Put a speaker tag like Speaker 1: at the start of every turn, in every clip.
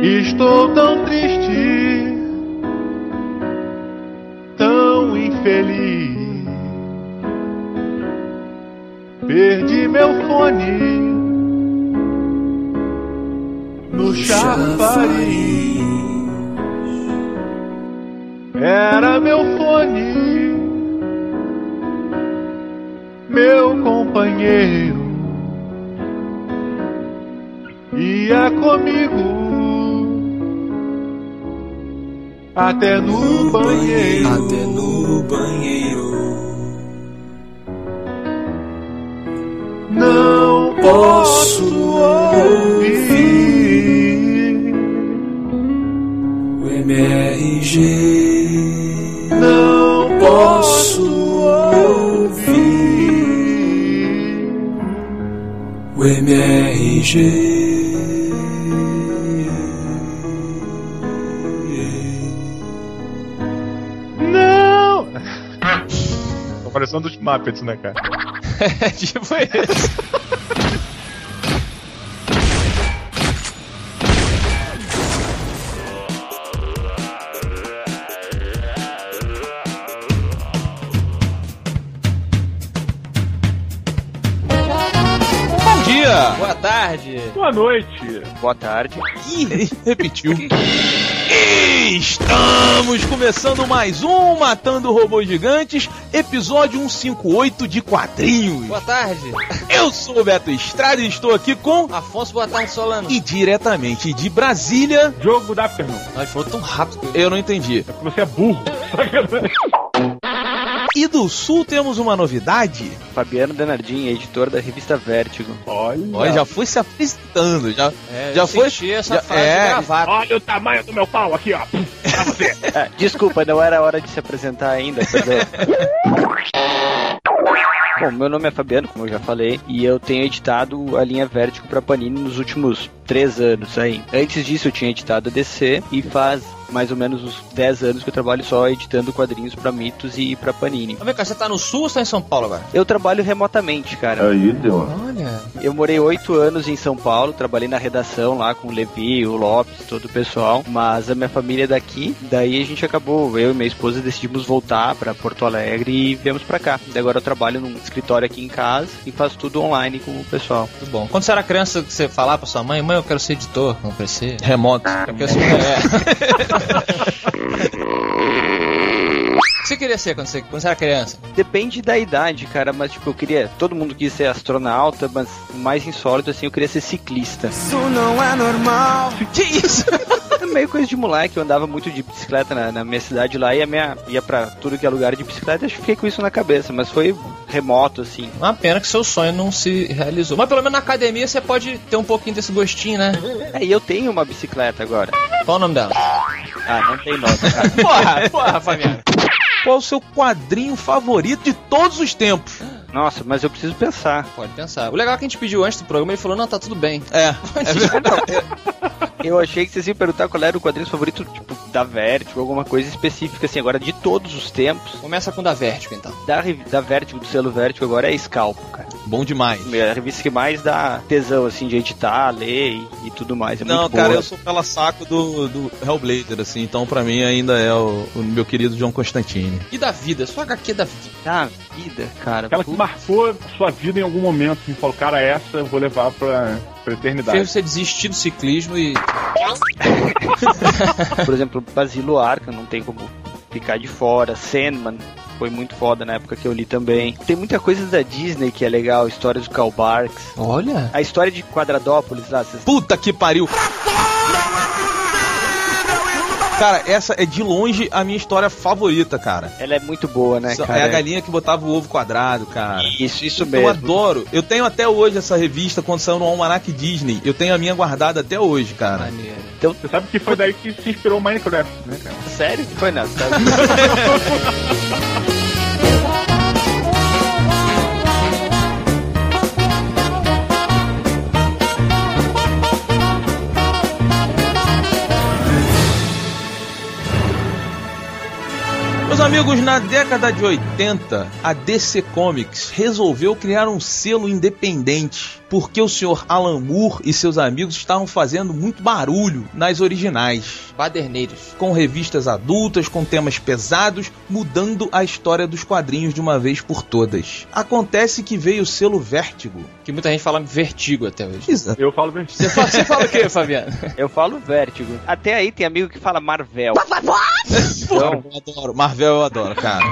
Speaker 1: Estou tão triste, tão infeliz. Perdi meu fone no chafariz. Era meu fone, meu companheiro, ia comigo até no banheiro.
Speaker 2: Até no banheiro.
Speaker 1: Não posso ouvir
Speaker 2: O MRG.
Speaker 1: Não posso ouvir
Speaker 2: O MRG.
Speaker 1: Muppets, né, cara?
Speaker 3: É tipo isso. Bom dia!
Speaker 4: Boa tarde.
Speaker 1: Boa noite.
Speaker 5: Boa tarde.
Speaker 3: Ih, repetiu. Estamos começando mais um Matando Robôs Gigantes, episódio 158 de quadrinhos.
Speaker 4: Boa tarde.
Speaker 3: Eu sou o Beto Estrada e estou aqui com.
Speaker 4: Afonso, boa tarde, Solano.
Speaker 3: E diretamente de Brasília.
Speaker 1: Jogo da Afternoon.
Speaker 4: Nós falou tão rápido.
Speaker 3: Eu não entendi.
Speaker 1: É porque você é burro.
Speaker 3: Do Sul temos uma novidade.
Speaker 5: Fabiano Denardim, editor da revista Vértigo.
Speaker 1: Olha.
Speaker 3: Olha, já foi se apresentando. Já,
Speaker 4: É,
Speaker 3: já foi.
Speaker 4: senti essa
Speaker 3: já-
Speaker 4: frase
Speaker 3: é,
Speaker 4: gravada.
Speaker 1: Olha o tamanho do meu pau aqui, ó. Pra você.
Speaker 5: Ah, desculpa, não era hora de se apresentar ainda, perdão. Bom, meu nome é Fabiano, como eu já falei, e eu tenho editado a linha Vértigo pra Panini nos últimos três anos aí. Antes disso eu tinha editado a DC e faz mais ou menos uns 10 anos que eu trabalho só editando quadrinhos pra Mitos e pra Panini.
Speaker 4: Vamos ver, cara, você tá no Sul ou você tá em São Paulo agora?
Speaker 5: Eu trabalho remotamente, cara.
Speaker 1: Aí deu.
Speaker 4: Olha.
Speaker 5: Eu morei oito anos em São Paulo, trabalhei na redação lá com o Levi, o Lopes, todo o pessoal, mas a minha família é daqui, daí a gente acabou, eu e minha esposa decidimos voltar pra Porto Alegre e viemos pra cá. Daí agora eu trabalho num escritório aqui em casa e faço tudo online com o pessoal.
Speaker 4: Muito bom. Quando você era criança, você falava pra sua mãe, mãe, eu quero ser editor, não crescer.
Speaker 3: Remoto.
Speaker 4: Porque eu sou é. O que você queria ser quando você, quando você era criança?
Speaker 5: Depende da idade, cara, mas tipo, eu queria, todo mundo quis ser astronauta, mas mais insólito assim, eu queria ser ciclista.
Speaker 3: Que isso?
Speaker 5: Meio coisa de moleque, eu andava muito de bicicleta na, na minha cidade lá, ia, minha, ia pra tudo que é lugar de bicicleta, acho que fiquei com isso na cabeça, mas foi remoto, assim.
Speaker 4: Uma pena que seu sonho não se realizou. Mas pelo menos na academia você pode ter um pouquinho desse gostinho, né?
Speaker 5: É, e eu tenho uma bicicleta agora.
Speaker 4: Qual o nome dela?
Speaker 5: Ah, não tem nota, cara.
Speaker 4: Porra, porra, Fabiano.
Speaker 3: Qual o seu quadrinho favorito de todos os tempos?
Speaker 5: Nossa, mas eu preciso pensar.
Speaker 4: Pode pensar. O legal é que a gente pediu antes do programa, ele falou, não, tá tudo bem.
Speaker 3: É. é verdade.
Speaker 5: Eu achei que vocês iam perguntar qual era o quadrinho favorito, tipo, da Vertigo, alguma coisa específica, assim, agora de todos os tempos.
Speaker 4: Começa com o da Vertigo, então.
Speaker 5: Da, da Vertigo, do selo Vertigo, agora é Scalpo, cara.
Speaker 3: Bom demais.
Speaker 5: É a revista que mais dá tesão, assim, de editar, ler e, e tudo mais. É
Speaker 3: Não,
Speaker 5: muito
Speaker 3: cara,
Speaker 5: boa.
Speaker 3: eu sou pela saco do, do Hellblazer, assim, então pra mim ainda é o, o meu querido John Constantine.
Speaker 4: E da vida? Sua HQ da vida.
Speaker 5: Da vida, cara.
Speaker 1: Aquela que marcou a sua vida em algum momento. E falou, cara, essa eu vou levar pra, pra eternidade.
Speaker 4: Fez você desistir do ciclismo e.
Speaker 5: Por exemplo, Basilo Arca, não tem como ficar de fora. Sandman foi muito foda na época que eu li também. Tem muita coisa da Disney que é legal, histórias do Karl Barks.
Speaker 4: Olha.
Speaker 5: A história de Quadradópolis lá, vocês
Speaker 3: Puta que pariu! Cara, essa é de longe a minha história favorita, cara.
Speaker 5: ela é muito boa, né, cara?
Speaker 3: é a galinha que botava o ovo quadrado, cara.
Speaker 5: Isso, isso
Speaker 3: Eu
Speaker 5: mesmo.
Speaker 3: adoro. Eu tenho até hoje essa revista quando saiu no Almanac Disney. Eu tenho a minha guardada até hoje, cara.
Speaker 4: Maneiro.
Speaker 1: Você sabe que foi daí que se inspirou o Minecraft, né, cara?
Speaker 5: Sério? Foi nada.
Speaker 3: amigos, na década de 80, a DC Comics resolveu criar um selo independente porque o senhor Alan Moore e seus amigos estavam fazendo muito barulho nas originais,
Speaker 4: Baderneiros.
Speaker 3: com revistas adultas, com temas pesados, mudando a história dos quadrinhos de uma vez por todas. Acontece que veio o selo Vértigo.
Speaker 4: Que muita gente fala vertigo até hoje.
Speaker 3: Exato.
Speaker 1: Eu falo bem.
Speaker 4: Você fala, você fala o quê, Fabiano?
Speaker 5: Eu falo vértigo. Até aí tem amigo que fala Marvel.
Speaker 3: Então, eu adoro. Marvel eu adoro, cara.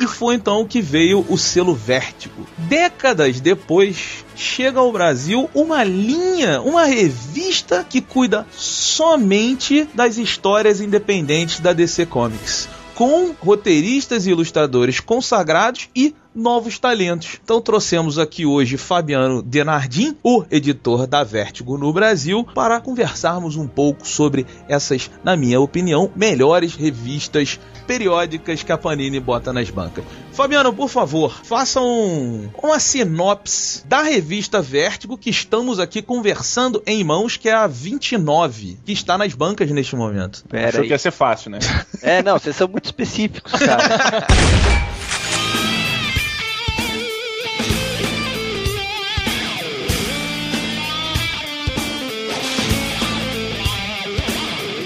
Speaker 3: E foi então que veio o selo Vértigo. Décadas depois, chega ao Brasil uma linha, uma revista que cuida somente das histórias independentes da DC Comics. Com roteiristas e ilustradores consagrados e novos talentos. Então trouxemos aqui hoje Fabiano Denardim, o editor da Vértigo no Brasil, para conversarmos um pouco sobre essas, na minha opinião, melhores revistas periódicas que a Panini bota nas bancas. Fabiano, por favor, faça um, uma sinopse da revista Vértigo que estamos aqui conversando em mãos, que é a 29, que está nas bancas neste momento.
Speaker 5: Pera
Speaker 1: Achou
Speaker 5: aí.
Speaker 1: que ia ser fácil, né?
Speaker 5: É, não, vocês são muito específicos, cara.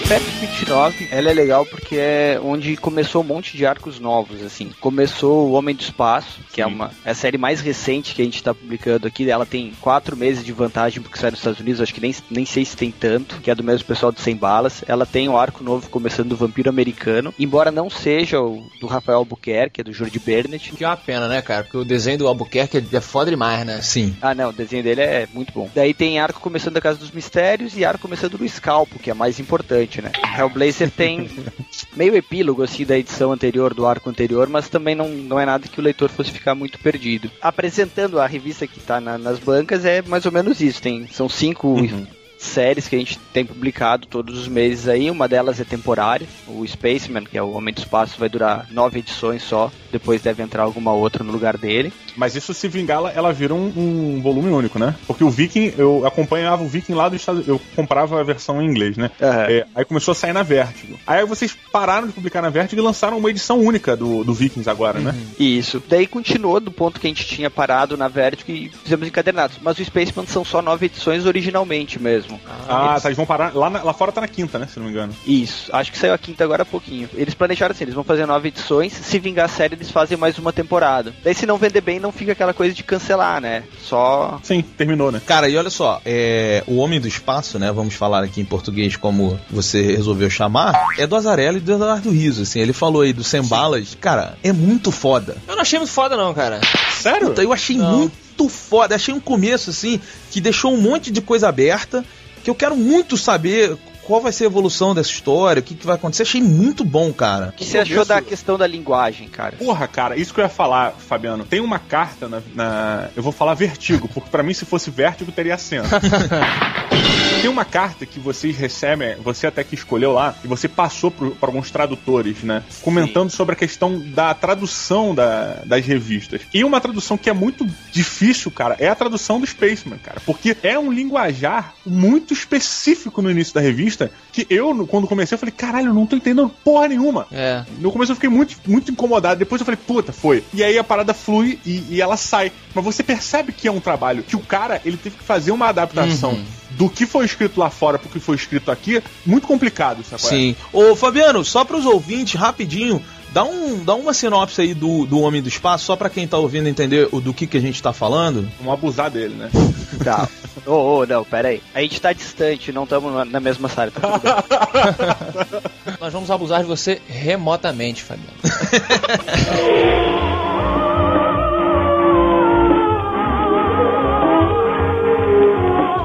Speaker 5: Perfect. 29, ela é legal porque é onde começou um monte de arcos novos, assim. Começou o Homem do Espaço, que é uma é a série mais recente que a gente tá publicando aqui. Ela tem quatro meses de vantagem porque sai nos Estados Unidos, acho que nem, nem sei se tem tanto, que é do mesmo pessoal do Sem Balas. Ela tem um arco novo começando do Vampiro Americano, embora não seja o do Rafael Albuquerque, é do Jordi Bernett.
Speaker 4: Que é uma pena, né, cara? Porque o desenho do Albuquerque é foda demais, né?
Speaker 3: Sim.
Speaker 5: Ah, não, o desenho dele é muito bom. Daí tem arco começando da Casa dos Mistérios e arco começando do Scalpo, que é mais importante, né? Hellblazer tem meio epílogo, assim, da edição anterior, do arco anterior, mas também não, não é nada que o leitor fosse ficar muito perdido. Apresentando a revista que tá na- nas bancas é mais ou menos isso. Tem, são cinco séries que a gente tem publicado todos os meses aí. Uma delas é temporária. O Spaceman, que é o Homem do Espaço, vai durar nove edições só. Depois deve entrar alguma outra no lugar dele.
Speaker 1: Mas isso se vingar, ela- ela vira um, um volume único, né? Porque o Viking, eu acompanhava o Viking lá dos Estados Eu comprava a versão em inglês, né?
Speaker 5: Aham.
Speaker 1: É, aí começou a sair na Vertigo. Aí vocês pararam de publicar na Vertigo e lançaram uma edição única do, do Vikings agora, né?
Speaker 5: Isso. Daí continuou do ponto que a gente tinha parado na Vertigo e fizemos encadernados. Mas o Spaceman são só nove edições originalmente mesmo.
Speaker 1: Ah, tá, eles vão parar. Lá, na- lá fora tá na quinta, né? Se não me engano.
Speaker 5: Isso. Acho que saiu a quinta agora há pouquinho. Eles planejaram assim, eles vão fazer nove edições. Se vingar a série, eles fazem mais uma temporada. Daí se não vender bem, não fica aquela coisa de cancelar, né? Só...
Speaker 1: Sim, terminou, né?
Speaker 3: Cara, e olha só, é, o Homem do Espaço, né? Vamos falar aqui em português como você resolveu chamar, é do Azarello e do Eduardo Riso, assim. Ele falou aí do Sem Balas. Cara, é muito foda.
Speaker 4: Eu não achei muito foda, não, cara.
Speaker 1: Sério?
Speaker 3: Puta, eu achei
Speaker 4: Não.
Speaker 3: muito foda. Achei um começo, assim, que deixou um monte de coisa aberta, que eu quero muito saber qual vai ser a evolução dessa história, o que, que vai acontecer. Achei muito bom, cara.
Speaker 5: O que você achou da questão da linguagem, cara?
Speaker 1: Porra, cara, isso que eu ia falar, Fabiano. Tem uma carta na. na- eu vou falar vertigo, porque pra mim, se fosse vértigo, teria acento. Tem uma carta que vocês recebem, você até que escolheu lá, e você passou para alguns tradutores, né? Comentando sobre a questão da tradução da- das revistas. E uma tradução que é muito difícil, cara, é a tradução do Spaceman, cara. Porque é um linguajar muito específico no início da revista, que eu, quando comecei, eu falei, caralho, eu não tô entendendo porra nenhuma.
Speaker 4: É.
Speaker 1: No começo eu fiquei muito, muito incomodado. Depois eu falei, puta, foi. E aí a parada flui e, e ela sai. Mas você percebe que é um trabalho. Que o cara, ele teve que fazer uma adaptação
Speaker 3: Uhum.
Speaker 1: do que foi escrito lá fora pro que foi escrito aqui. Muito complicado, sabe? é?
Speaker 3: Sim. Ô, Fabiano, só pros ouvintes, rapidinho, dá, um, dá uma sinopse aí do, do Homem do Espaço, só pra quem tá ouvindo entender o, do que, que a gente tá falando.
Speaker 1: Vamos abusar dele, né?
Speaker 5: Tá. Ô, ô, não, pera aí. A gente tá distante, não estamos na, mesma sala. Tá tudo bem.
Speaker 4: Nós vamos abusar de você remotamente, Fabiano.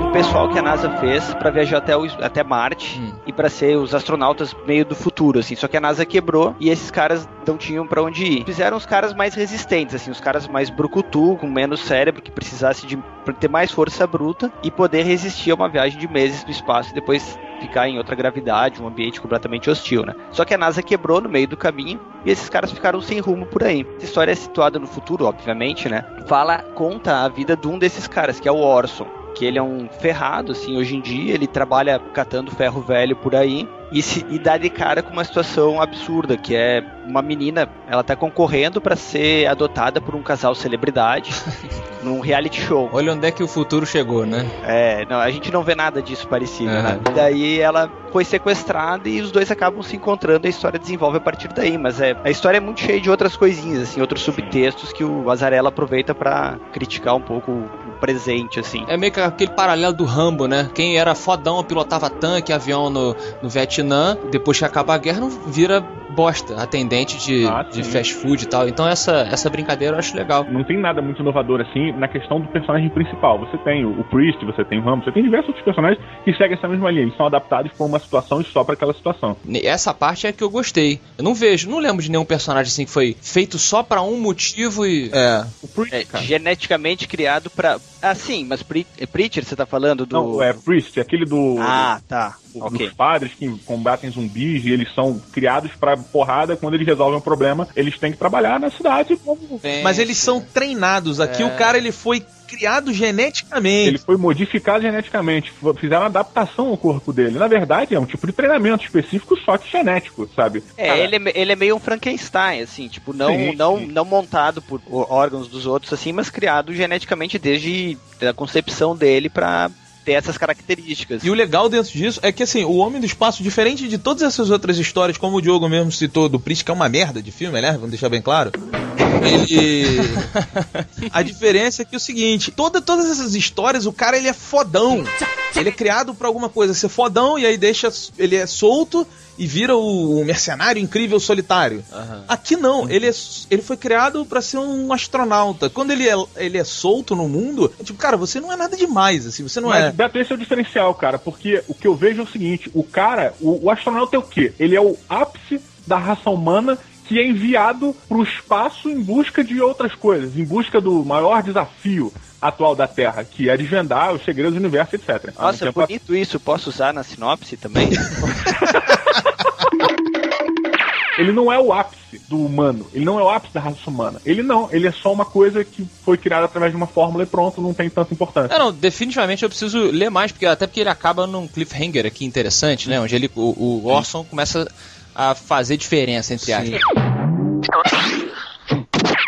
Speaker 5: um pessoal que a NASA fez pra viajar até, o, até Marte
Speaker 4: Hum.
Speaker 5: Pra ser os astronautas meio do futuro, assim. Só que a NASA quebrou e esses caras não tinham pra onde ir. Fizeram os caras mais resistentes, assim, os caras mais brucutu, com menos cérebro, que precisasse de ter mais força bruta e poder resistir a uma viagem de meses no espaço e depois ficar em outra gravidade, um ambiente completamente hostil, né? Só que a NASA quebrou no meio do caminho e esses caras ficaram sem rumo por aí. Essa história é situada no futuro, obviamente, né? Fala, conta a vida de um desses caras, que é o Orson que ele é um ferrado, assim, hoje em dia, ele trabalha catando ferro velho por aí, e, se, e dá de cara com uma situação absurda, que é uma menina, ela tá concorrendo pra ser adotada por um casal celebridade num reality show.
Speaker 4: Olha onde é que o futuro chegou, né?
Speaker 5: É, não, a gente não vê nada disso parecido,
Speaker 4: Aham.
Speaker 5: né? E daí ela foi sequestrada e os dois acabam se encontrando a história desenvolve a partir daí. Mas é, a história é muito cheia de outras coisinhas, assim, outros subtextos que o Azarella aproveita pra criticar um pouco o presente, assim.
Speaker 4: É meio que aquele paralelo do Rambo, né? Quem era fodão pilotava tanque, avião no, no Vietnã, depois que acaba a guerra, não vira bosta, atendente de,
Speaker 1: Ah,
Speaker 4: de fast food e tal. Então essa, essa brincadeira eu acho legal.
Speaker 1: Não tem nada muito inovador assim na questão do personagem principal. Você tem o, o Priest, você tem o Rambo, você tem diversos outros personagens que seguem essa mesma linha. Eles são adaptados para uma situação e só para aquela situação.
Speaker 4: Essa parte é que eu gostei. Eu não vejo, não lembro de nenhum personagem assim que foi feito só pra um motivo e.
Speaker 3: É.
Speaker 1: O Priest,
Speaker 5: É,
Speaker 1: cara.
Speaker 5: geneticamente criado pra. Ah, sim, mas Pri- é Preacher, você tá falando do.
Speaker 1: Não, é Priest, é aquele do.
Speaker 5: Ah, tá.
Speaker 1: Do-
Speaker 5: Ok.
Speaker 1: Dos padres que combatem zumbis e eles são criados pra porrada. Quando eles resolvem um problema, eles têm que trabalhar na cidade. como-
Speaker 3: Mas eles são treinados. Aqui o cara ele foi criado geneticamente.
Speaker 1: Ele foi modificado geneticamente. Fizeram adaptação ao corpo dele. Na verdade, é um tipo de treinamento específico, só que genético, sabe?
Speaker 5: É,
Speaker 1: Cara,
Speaker 5: ele, é ele é meio um Frankenstein, assim, tipo, não,
Speaker 1: Sim,
Speaker 5: não,
Speaker 1: sim.
Speaker 5: não montado por órgãos dos outros, assim, mas criado geneticamente desde a concepção dele pra ter essas características.
Speaker 3: E o legal dentro disso é que, assim, o Homem do Espaço, diferente de todas essas outras histórias, como o Diogo mesmo citou, do Priest, que é uma merda de filme, né? Vamos deixar bem claro. Ele... A diferença é que é o seguinte, toda, todas essas histórias, o cara, ele é fodão. Ele é criado pra alguma coisa ser fodão, e aí deixa... Ele é solto e vira o, o mercenário incrível solitário. Aqui não, ele, é, ele foi criado pra ser um astronauta. Quando ele é, ele é solto no mundo, é tipo, cara, você não é nada demais, assim, você não
Speaker 1: Mas,
Speaker 3: é...
Speaker 1: Beto, esse é o diferencial, cara, porque o que eu vejo é o seguinte: o cara, o, o astronauta é o quê? Ele é o ápice da raça humana que é enviado pro espaço em busca de outras coisas, em busca do maior desafio atual da Terra, que é desvendar os segredos do universo, etc. Há um
Speaker 5: Nossa,
Speaker 1: tempo
Speaker 5: bonito isso, posso usar na sinopse também?
Speaker 1: Ele não é o ápice do humano, ele não é o ápice da raça humana. Ele não, ele é só uma coisa que foi criada através de uma fórmula e pronto, não tem tanta importância.
Speaker 4: É, não, definitivamente eu preciso ler mais, porque até porque ele acaba num cliffhanger aqui interessante, né? Onde ele, o, o Orson começa a fazer diferença, entre aspas.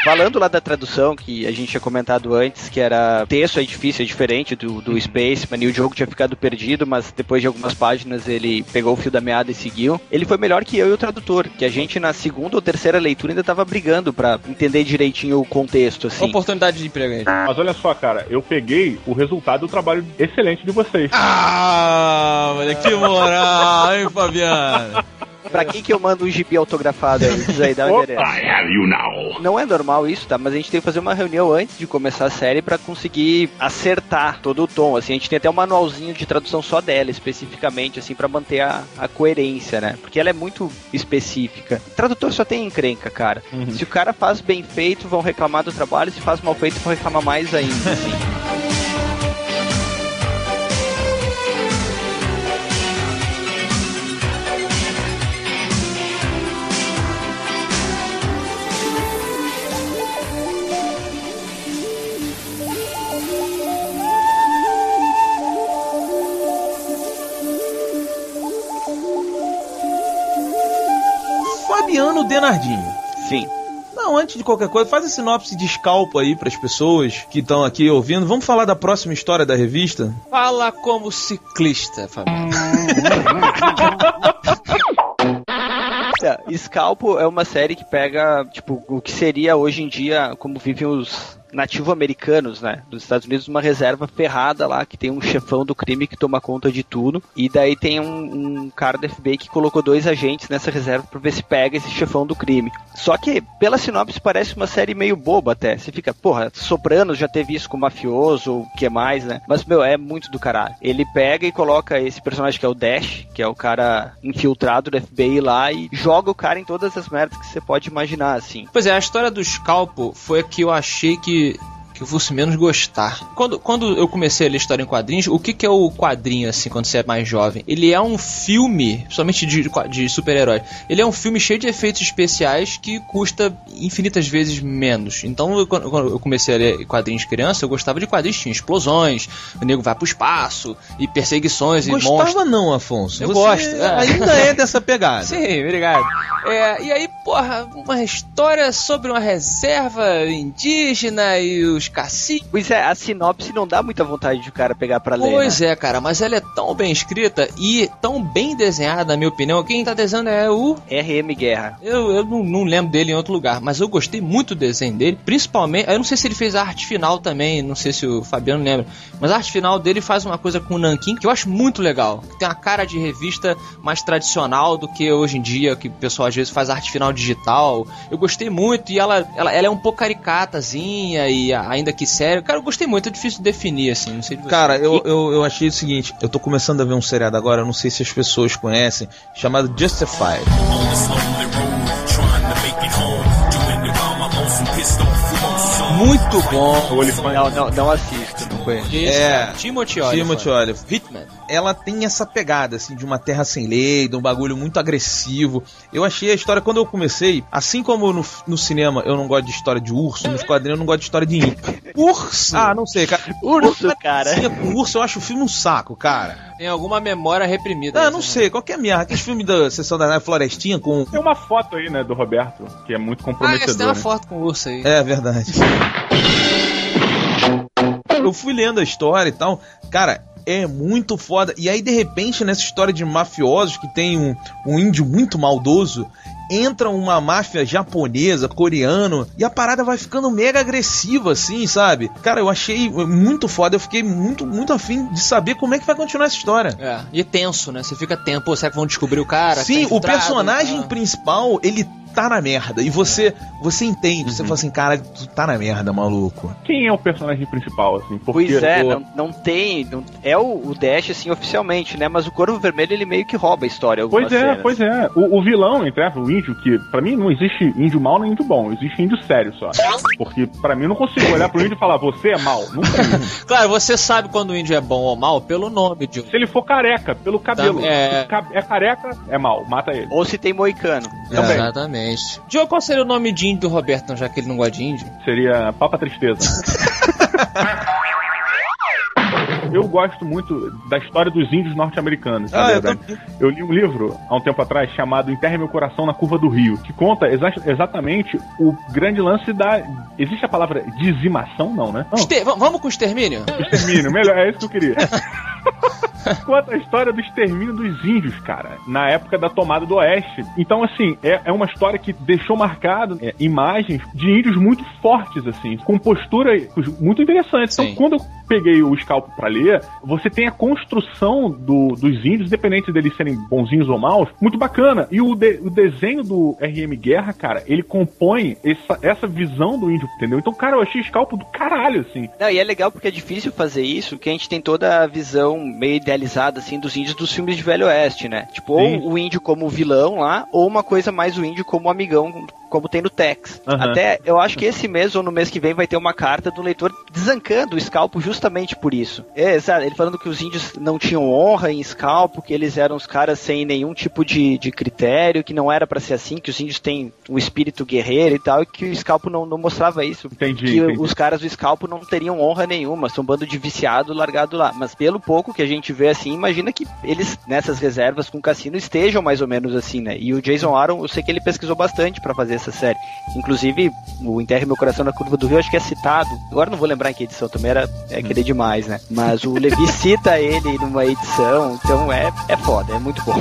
Speaker 5: Falando lá da tradução, que a gente tinha comentado antes, que era texto é difícil, é diferente do, do Spaceman, e o jogo tinha ficado perdido, mas depois de algumas páginas ele pegou o fio da meada e seguiu. Ele foi melhor que eu e o tradutor, que a gente na segunda ou terceira leitura ainda tava brigando pra entender direitinho o contexto, assim.
Speaker 4: Oportunidade de emprego aí.
Speaker 1: Mas olha só, cara, eu peguei o resultado do trabalho excelente de vocês.
Speaker 3: Ah, olha que moral, hein, Fabiano?
Speaker 5: Pra quem que eu mando um gibi autografado aí? Diz aí, dá um
Speaker 1: Opa!
Speaker 5: endereço. Não é normal isso, tá? Mas a gente tem que fazer uma reunião antes de começar a série pra conseguir acertar todo o tom. Assim, a gente tem até um manualzinho de tradução só dela, especificamente, assim, pra manter a, a coerência, né? Porque ela é muito específica. Tradutor só tem encrenca, cara. Se o cara faz bem feito, vão reclamar do trabalho. Se faz mal feito, vão reclamar mais ainda, assim. Sim.
Speaker 3: Não, antes de qualquer coisa, faz a sinopse de escalpo aí pras pessoas que estão aqui ouvindo. Vamos falar da próxima história da revista?
Speaker 4: Fala como ciclista, Fabiano.
Speaker 5: Tá, Scalpo é uma série que pega, tipo, o que seria hoje em dia como vivem os nativo-americanos, né, dos Estados Unidos, uma reserva ferrada lá, que tem um chefão do crime que toma conta de tudo, e daí tem um, um cara do FBI que colocou dois agentes nessa reserva pra ver se pega esse chefão do crime. Só que, pela sinopse, parece uma série meio boba até. Você fica, porra, Sopranos já teve isso com mafioso, ou o que mais, né? Mas, meu, é muito do caralho. Ele pega e coloca esse personagem que é o Dash, que é o cara infiltrado do FBI lá, e joga o cara em todas as merdas que você pode imaginar, assim.
Speaker 4: Pois é, a história do Scalpo foi a que eu achei que que eu fosse menos gostar. Quando, quando eu comecei a ler história em quadrinhos, o que, que é o quadrinho, assim, quando você é mais jovem? Ele é um filme, principalmente de, de super-herói, ele é um filme cheio de efeitos especiais que custa infinitas vezes menos. Então, eu, quando eu comecei a ler quadrinhos de criança, eu gostava de quadrinhos que tinham explosões, o nego vai pro espaço, e perseguições, e
Speaker 3: Gostava
Speaker 4: monstros.
Speaker 3: não, Afonso.
Speaker 4: Eu gosto, é.
Speaker 3: Ainda é dessa pegada.
Speaker 4: Sim, obrigado. É, e aí, porra, uma história sobre uma reserva indígena e os caciques.
Speaker 5: Pois é, a sinopse não dá muita vontade de o cara pegar pra ler.
Speaker 4: Pois
Speaker 5: né?
Speaker 4: é, cara, mas ela é tão bem escrita e tão bem desenhada, na minha opinião. Quem tá desenhando é o.
Speaker 5: RM Guerra.
Speaker 4: Eu, eu não, não lembro dele em outro lugar, mas eu gostei muito do desenho dele. Principalmente, eu não sei se ele fez a arte final também, não sei se o Fabiano lembra, mas a arte final dele faz uma coisa com o Nankin que eu acho muito legal. Tem uma cara de revista mais tradicional do que hoje em dia, que o pessoal às vezes faz arte final digital. Eu gostei muito e ela, ela, ela é um pouco caricatazinha e ainda que sério. Cara, eu gostei muito, é difícil de definir, assim, não sei de você.
Speaker 3: Cara, eu, eu, eu achei o seguinte, eu tô começando a ver um seriado agora, eu não sei se as pessoas conhecem, chamado Justified.
Speaker 4: Muito bom.
Speaker 1: O Olifante.
Speaker 5: Não, não, não assisto, conheço.
Speaker 3: É.
Speaker 4: Timothy Oliphant.
Speaker 3: Timothy Oliphant.
Speaker 4: Hitman.
Speaker 3: Ela tem essa pegada, assim, de uma terra sem lei, de um bagulho muito agressivo. Eu achei a história, quando eu comecei, assim como no, no cinema eu não gosto de história de urso, nos quadrinhos eu não gosto de história de índio. Urso! Ah, não sei, cara.
Speaker 5: Urso, cara.
Speaker 3: Parecia Com urso eu acho o filme um saco, cara.
Speaker 4: Tem alguma memória reprimida.
Speaker 3: Ah,
Speaker 4: né?
Speaker 3: não sei, qualquer merda. Aqueles filmes da Sessão da Florestinha com...
Speaker 1: Tem uma foto aí, né, do Roberto, que é muito
Speaker 4: Ah, essa tem
Speaker 1: comprometedora.
Speaker 4: uma foto com o urso aí.
Speaker 3: É verdade. Eu fui lendo a história e tal. Cara, é muito foda. E aí, de repente, nessa história de mafiosos que tem um, um índio muito maldoso. Entra uma máfia japonesa, coreano, e a parada vai ficando mega agressiva, assim, sabe? Cara, eu achei muito foda, eu fiquei muito, muito afim de saber como é que vai continuar essa história.
Speaker 4: É, e tenso, né? Você fica pô, será que vão descobrir o cara?
Speaker 3: Sim,
Speaker 4: Tá
Speaker 3: o personagem
Speaker 4: Ah.
Speaker 3: principal, ele tá na merda. E você, você entende, você fala assim, cara, tu tá na merda, maluco.
Speaker 1: Quem é o personagem principal, assim? Porque
Speaker 5: Pois é,
Speaker 1: o-
Speaker 5: não, não tem. não- é o, o Dash, assim, oficialmente, né? Mas o Corvo Vermelho, ele meio que rouba a história.
Speaker 1: Pois é,
Speaker 5: cenas.
Speaker 1: pois é. O, o vilão, entre o índio, que pra mim não existe índio mal nem índio bom, existe índio sério só. Porque pra mim eu não consigo olhar pro índio e falar, você é mal.
Speaker 4: Claro, você sabe quando o índio é bom ou mal pelo nome de um.
Speaker 1: Se ele for careca, pelo cabelo.
Speaker 4: Tam- é.
Speaker 1: É careca, é mal, mata ele.
Speaker 5: Ou se tem moicano.
Speaker 1: Também.
Speaker 4: Exatamente. Diogo, qual seria o nome de índio do Roberto, não, já que ele não gosta de índio?
Speaker 1: Seria Papa Tristeza. Eu gosto muito da história dos índios norte-americanos,
Speaker 3: Ah, eu
Speaker 1: verdade. Eu li um livro há um tempo atrás chamado Enterre Meu Coração na Curva do Rio, que conta exa- exatamente o grande lance da. Existe a palavra dizimação? Não, né? Não,
Speaker 4: Vamos com o extermínio?
Speaker 1: extermínio, melhor, é isso que eu queria. Conta a história do extermínio dos índios, cara, na época da tomada do Oeste. Então, assim, é, é uma história que deixou marcado é, imagens de índios muito fortes, assim, com posturas muito interessantes.
Speaker 4: Sim.
Speaker 1: Então, quando eu peguei o escalpo pra ler, você tem a construção do- dos índios, independente deles serem bonzinhos ou maus, muito bacana. E o, de- o desenho do RM Guerra, cara, ele compõe essa, essa visão do índio, entendeu? Então, cara, eu achei escalpo do caralho, assim.
Speaker 5: Não, e é legal porque é difícil fazer isso, que a gente tem toda a visão meio idealizada, assim, dos índios dos filmes de Velho Oeste, né? Tipo,
Speaker 1: Sim.
Speaker 5: ou o índio como vilão lá, ou uma coisa mais o índio como amigão, como tem no Tex.
Speaker 1: Aham.
Speaker 5: Até, eu acho que esse mês ou no mês que vem vai ter uma carta do leitor desancando o Scalpo justamente por isso. É, sabe, ele falando que os índios não tinham honra em Scalpo, que eles eram os caras sem nenhum tipo de, de critério, que não era pra ser assim, que os índios têm um espírito guerreiro e tal, e que o Scalpo não, não mostrava isso.
Speaker 1: Entendi,
Speaker 5: que
Speaker 1: entendi.
Speaker 5: os caras do Scalpo não teriam honra nenhuma, são um bando de viciado largado lá. Mas pelo pouco que a gente vê assim, imagina que eles nessas reservas com cassino estejam mais ou menos assim, né? E o Jason Aaron, eu sei que ele pesquisou bastante pra fazer essa série. Inclusive, o Enterre Meu Coração na Curva do Rio, acho que é citado. Agora não vou lembrar em que edição, também era é querer demais, né? Mas o Levi cita ele numa edição, então é, é foda, é muito bom.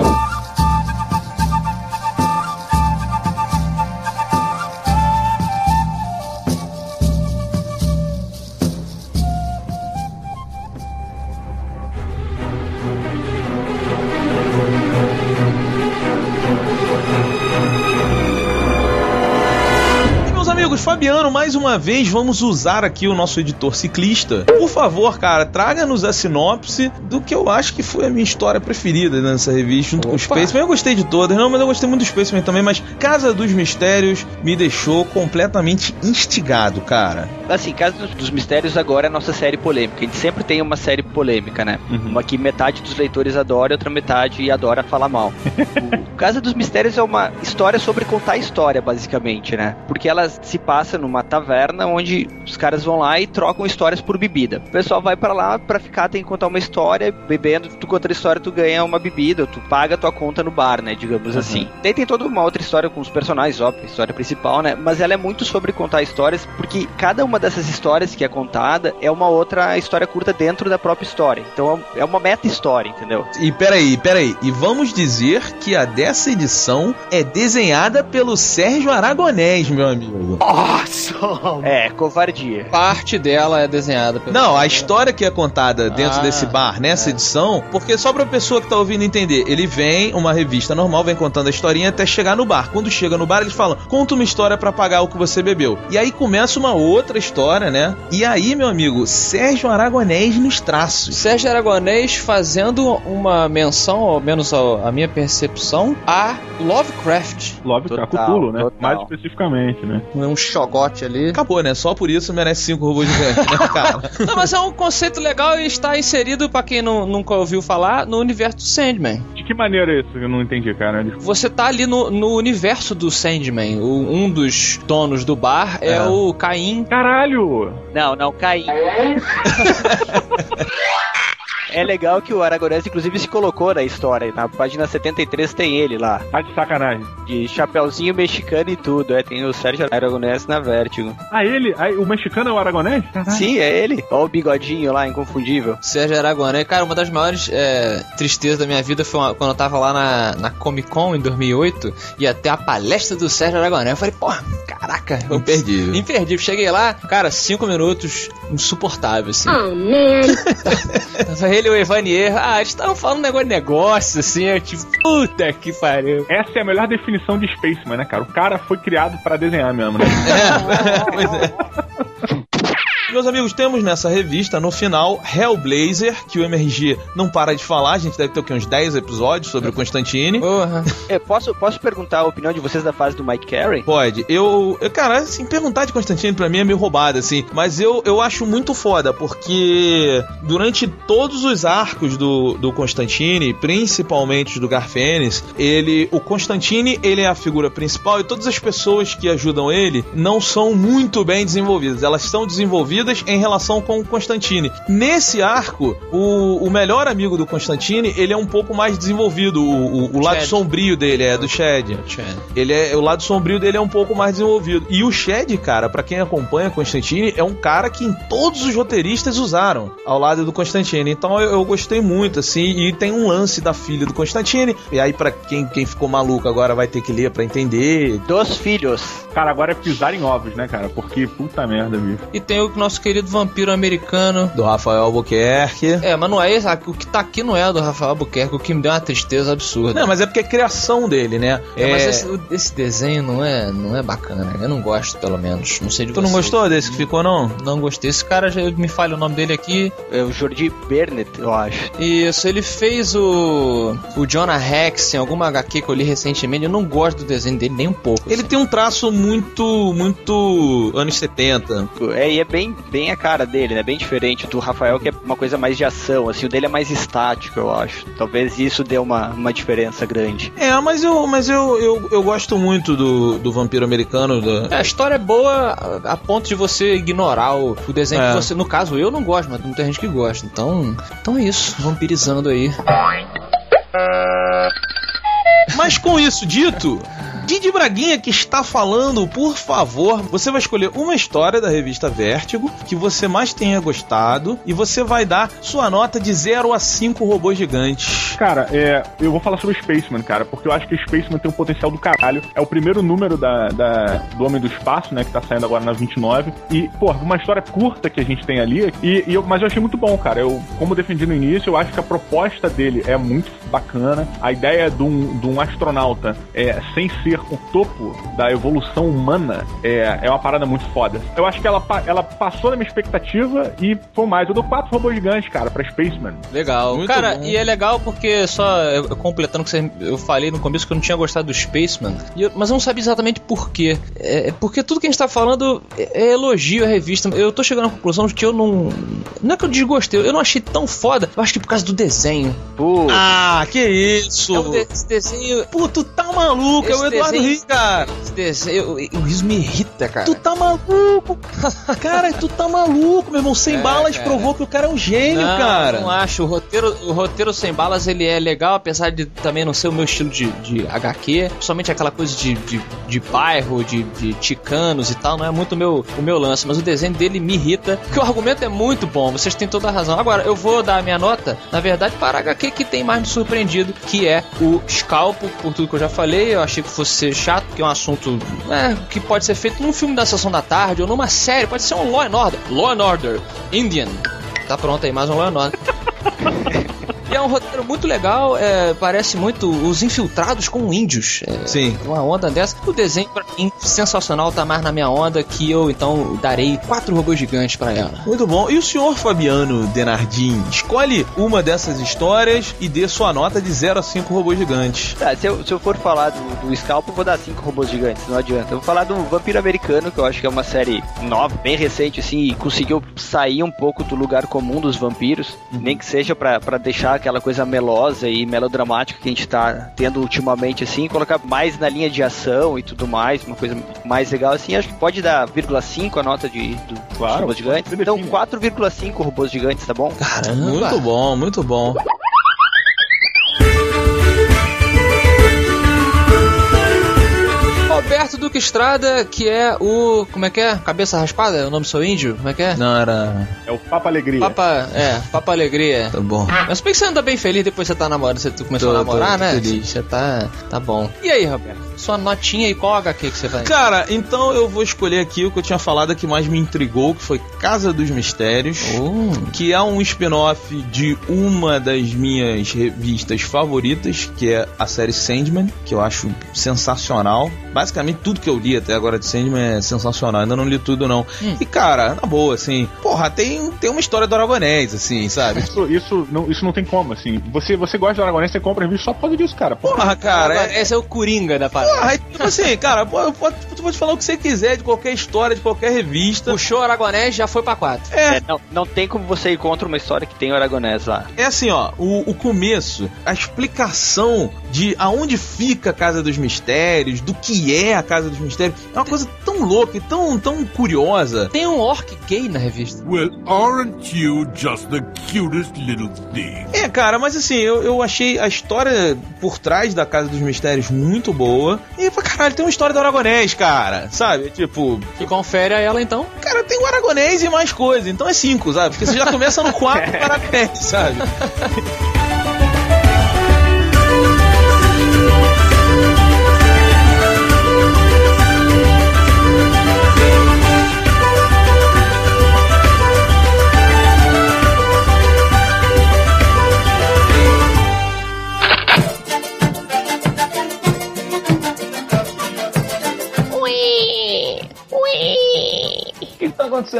Speaker 3: Fabiano, mais uma vez, vamos usar aqui o nosso editor ciclista. Por favor, cara, traga-nos a sinopse do que eu acho que foi a minha história preferida nessa revista, junto com o
Speaker 4: Opa.
Speaker 3: Spaceman. Eu gostei de todas, não, mas eu gostei muito do Spaceman também, mas Casa dos Mistérios me deixou completamente instigado, cara.
Speaker 5: Assim, Casa dos, dos Mistérios agora é a nossa série polêmica. A gente sempre tem uma série polêmica, né?
Speaker 1: Uhum.
Speaker 5: Uma que metade dos leitores adora e outra metade adora falar mal. o Casa dos Mistérios é uma história sobre contar história, basicamente, né? Porque ela se passa numa taverna onde os caras vão lá e trocam histórias por bebida. O pessoal vai pra lá pra ficar, tem que contar uma história, bebendo, tu conta a história, tu ganha uma bebida, tu paga a tua conta no bar, né? Digamos assim. Daí tem toda uma outra história com os personagens, óbvio, a história principal, né? Mas ela é muito sobre contar histórias, porque cada uma dessas histórias que é contada é uma outra história curta dentro da própria história. Então é uma meta-história, entendeu?
Speaker 3: E peraí, peraí. E vamos dizer que a dessa edição é desenhada pelo Sérgio Aragonés, meu amigo.
Speaker 5: É, covardia.
Speaker 4: Parte dela é desenhada pelo.
Speaker 3: Não, a história que é contada dentro
Speaker 4: Ah,
Speaker 3: desse bar, nessa edição, porque só pra pessoa que tá ouvindo entender, ele vem, uma revista normal, vem contando a historinha até chegar no bar. Quando chega no bar, eles falam, conta uma história pra pagar o que você bebeu. E aí começa uma outra história, né? E aí, meu amigo, Sérgio Aragonés nos traços.
Speaker 4: Sérgio Aragonês fazendo uma menção, ao menos a, a minha percepção, a Lovecraft.
Speaker 1: Lovecraft,
Speaker 5: Total,
Speaker 1: Cthulhu, né?
Speaker 5: total.
Speaker 1: Mais especificamente, né?
Speaker 4: Um chogote ali.
Speaker 3: Acabou, né? Só por isso merece cinco robôs gigantes, né, cara?
Speaker 4: Não, mas é um conceito legal e está inserido, pra quem não, nunca ouviu falar, no universo do Sandman.
Speaker 1: De que maneira é isso? Eu não entendi, cara.
Speaker 4: Você tá ali no, no universo do Sandman. O- um dos donos do bar é,
Speaker 3: É.
Speaker 4: o Caim.
Speaker 1: Caralho!
Speaker 5: Não, não, Caim. É legal que o Aragonés, inclusive, se colocou na história. Na página 73 tem ele lá,
Speaker 1: Tá de sacanagem.
Speaker 5: de chapeuzinho mexicano e tudo. É, tem o Sérgio Aragonés na Vertigo.
Speaker 1: Ah, ele? ah, o mexicano é o Aragonés?
Speaker 5: Sim, é ele. Olha o bigodinho lá, inconfundível.
Speaker 4: Sérgio Aragonés. Cara, uma das maiores é, tristezas da minha vida foi uma- quando eu tava lá na, na Comic Con em 2008 e até a palestra do Sérgio Aragonés. Eu falei, porra, caraca. eu-
Speaker 3: Imperdível.
Speaker 4: Imperdível. Cheguei lá, cara, cinco minutos, insuportável, assim.
Speaker 6: Oh man.
Speaker 4: Tava ele e o Evanier, ah, eles estavam falando um negócio de negócio, assim, eu tipo, puta que pariu.
Speaker 1: Essa é a melhor definição de Spaceman, né, cara? O cara foi criado pra desenhar mesmo, né?
Speaker 3: Pois é. Meus amigos, temos nessa revista, no final, Hellblazer, que o MRG não para de falar. A gente deve ter o quê? Uns 10 episódios sobre o Constantine.
Speaker 4: Porra.
Speaker 5: É, posso, posso perguntar a opinião de vocês da fase do Mike Carey?
Speaker 3: Pode. Eu, eu, cara, assim, perguntar de Constantine pra mim é meio roubado, assim. Mas eu, eu acho muito foda, porque durante todos os arcos do, do Constantine, principalmente os do Garfênis, ele, o Constantine, ele é a figura principal e todas as pessoas que ajudam ele não são muito bem desenvolvidas. Elas são desenvolvidas em relação com o Constantine. Nesse arco, o, o melhor amigo do Constantine, ele é um pouco mais desenvolvido. O, o, o lado
Speaker 4: Chad.
Speaker 3: sombrio dele é do Shed. Ele é o lado sombrio dele é um pouco mais desenvolvido. E o Shed, cara, pra quem acompanha Constantine, é um cara que em todos os roteiristas usaram ao lado do Constantine. Então eu, eu gostei muito assim, e tem um lance da filha do Constantine. E aí pra quem, quem ficou maluco agora vai ter que ler pra entender.
Speaker 5: Dos filhos.
Speaker 1: Cara, agora é pisar em ovos, né, cara? Porque puta merda, bicho.
Speaker 4: E tem o nosso querido vampiro americano.
Speaker 3: Do Rafael Albuquerque.
Speaker 4: É, mas não é esse, o que tá aqui não é do Rafael Albuquerque, o que me deu uma tristeza absurda.
Speaker 3: Não, mas é porque é criação dele, né?
Speaker 4: É, mas
Speaker 3: É,
Speaker 4: esse, o- esse desenho não é, não é bacana, eu não gosto, pelo menos. Não sei de
Speaker 3: Tu não
Speaker 4: vocês.
Speaker 3: gostou desse que ficou, não?
Speaker 4: Não gostei. Esse cara, já me falha o nome dele aqui.
Speaker 5: É o Jordi Bernett, eu acho.
Speaker 4: Isso, ele fez o. O Jonah Rex em alguma HQ que eu li recentemente. Eu não gosto do desenho dele nem um pouco.
Speaker 3: Ele
Speaker 4: assim.
Speaker 3: tem um traço muito, muito anos 70.
Speaker 5: É, e é bem, bem a cara dele, né? Bem diferente do Rafael, que é uma coisa mais de ação, assim. O dele é mais estático, eu acho. Talvez isso dê uma, uma diferença grande.
Speaker 3: É, mas eu, mas eu, eu, eu gosto muito do, do vampiro americano. do-
Speaker 4: É, a história é boa a, a ponto de você ignorar o, o desenho
Speaker 3: É.
Speaker 4: que você. No caso, eu não gosto, mas tem muita gente que gosta. Então. Então é isso. Vampirizando aí.
Speaker 3: Mas com isso dito, Didi Braguinha que está falando, por favor, você vai escolher uma história da revista Vértigo que você mais tenha gostado e você vai dar sua nota de 0 a 5 robôs gigantes.
Speaker 1: Cara, é, eu vou falar sobre Spaceman, cara, porque eu acho que Spaceman tem um potencial do caralho. É o primeiro número da, da- do Homem do Espaço, né, que tá saindo agora na 29. E, pô, uma história curta que a gente tem ali. E, e eu, mas eu achei muito bom, cara. Eu, como defendi no início, eu acho que a proposta dele é muito bacana. A ideia de um, de um astronauta, é, sem ser ser o topo da evolução humana é, é uma parada muito foda. Eu acho que ela, ela passou na minha expectativa e foi mais. Eu dou quatro robôs gigantes, cara, pra Spaceman.
Speaker 4: Legal.
Speaker 3: Muito
Speaker 4: Cara,
Speaker 3: bom.
Speaker 4: e é legal porque só eu- completando o que você, eu falei no começo que eu não tinha gostado do Spaceman, e eu- mas eu não sabia exatamente por quê. É, porque tudo que a gente tá falando é, é elogio à revista. Eu tô chegando à conclusão de que eu não. Não é que eu desgostei, eu não achei tão foda. Eu acho que por causa do desenho.
Speaker 5: Pô,
Speaker 3: Ah, que isso?
Speaker 4: É um de- esse desenho.
Speaker 3: Pô, tu tá maluco, é
Speaker 4: Esse
Speaker 3: o Eduardo
Speaker 4: desenho-
Speaker 3: cara.
Speaker 4: Desenho. O riso me irrita, cara.
Speaker 3: Tu tá maluco. cara, tu tá maluco, meu irmão. Sem
Speaker 4: É,
Speaker 3: balas
Speaker 4: cara.
Speaker 3: provou que o cara é um gênio,
Speaker 4: não,
Speaker 3: cara.
Speaker 4: Não acho. O roteiro, o roteiro sem balas ele é legal, apesar de também não ser o meu estilo de, de HQ. Somente aquela coisa de, de, de bairro, de, de ticanos e tal, não é muito meu, o meu lance. Mas o desenho dele me irrita, porque o argumento é muito bom. Vocês têm toda a razão. Agora, eu vou dar a minha nota, na verdade, para a HQ que tem mais me surpreendido, que é o Scalpo, por tudo que eu já falei. Eu achei que fosse ser chato, porque é um assunto é, que pode ser feito num filme da sessão da tarde ou numa série, pode ser um Law and Order. Law and Order Indian. Tá pronto aí, mais um Law and Order. E é um roteiro muito legal, é, parece muito os infiltrados com índios. É,
Speaker 3: Sim.
Speaker 4: Uma onda dessa. O desenho, pra mim, sensacional, tá mais na minha onda, que eu então darei quatro robôs gigantes pra ela.
Speaker 3: Muito bom. E o senhor Fabiano Denardim? Escolhe uma dessas histórias e dê sua nota de 0 a 5 robôs gigantes.
Speaker 5: Tá, se eu, se eu for falar do, do Scalpo, eu vou dar cinco robôs gigantes, não adianta. Eu vou falar do Vampiro Americano, que eu acho que é uma série nova, bem recente, assim, e conseguiu sair um pouco do lugar comum dos vampiros, nem que seja pra deixar aquela coisa melosa e melodramática que a gente tá tendo ultimamente, assim, colocar mais na linha de ação e tudo mais, uma coisa mais legal, assim, acho que pode dar 0,5 a nota de, do dos
Speaker 1: Claro,
Speaker 5: robôs gigantes. Então,
Speaker 1: define.
Speaker 5: 4,5 robôs gigantes, tá bom?
Speaker 4: Caramba!
Speaker 3: Muito bom, muito bom.
Speaker 4: Roberto Duque Estrada, que é o. Como é que é? Cabeça raspada? É o nome do seu índio? Como é que é?
Speaker 3: Não era.
Speaker 1: É o Papa Alegria.
Speaker 4: Papa. É, Papa Alegria.
Speaker 3: Tá bom.
Speaker 4: Mas bem que você anda bem feliz depois que você tá namorando, você começou
Speaker 3: Tô,
Speaker 4: a namorar,
Speaker 3: tô
Speaker 4: né?
Speaker 3: feliz.
Speaker 4: Você tá. Tá bom. E aí, Roberto? Sua notinha e qual HQ que você vai?
Speaker 3: Cara, então eu vou escolher aqui o que eu tinha falado que mais me intrigou, que foi Casa dos Mistérios.
Speaker 4: Oh,
Speaker 3: que é um spin-off de uma das minhas revistas favoritas, que é a série Sandman, que eu acho sensacional. Basicamente tudo que eu li até agora de Sandman é sensacional, ainda não li tudo não.
Speaker 4: Hum.
Speaker 3: E cara, na boa, assim, porra, tem, tem uma história do Aragonés, assim, sabe?
Speaker 1: Isso, isso, não, isso não tem como, assim. Você, você gosta do Aragonés, você compra revista só por causa disso, cara. Porra.
Speaker 3: Porra, cara, é,
Speaker 4: esse é o Coringa da parada.
Speaker 3: Porra, é tipo assim, cara, pô, eu posso- tu pode falar o que você quiser de qualquer história, de qualquer revista.
Speaker 4: Puxou Aragonés, já foi pra 4.
Speaker 3: É,
Speaker 5: É, não, não tem como você ir contra uma história que tem o Aragonés lá.
Speaker 3: É assim, ó, o, o começo, a explicação de aonde fica a Casa dos Mistérios, do que é a Casa dos Mistérios, é uma coisa tão louca e tão, tão curiosa.
Speaker 4: Tem um orc gay na revista.
Speaker 7: Well, aren't you just the cutest little thing?
Speaker 3: É, cara, mas assim, eu, eu achei a história por trás da Casa dos Mistérios muito boa. E, pra caralho, tem uma história do Aragonés, cara, sabe? Tipo,
Speaker 4: Que confere a ela então.
Speaker 3: cara, tem o Aragonés e mais coisa, então é cinco, sabe? Porque você já começa no 4 do Aragonés, sabe?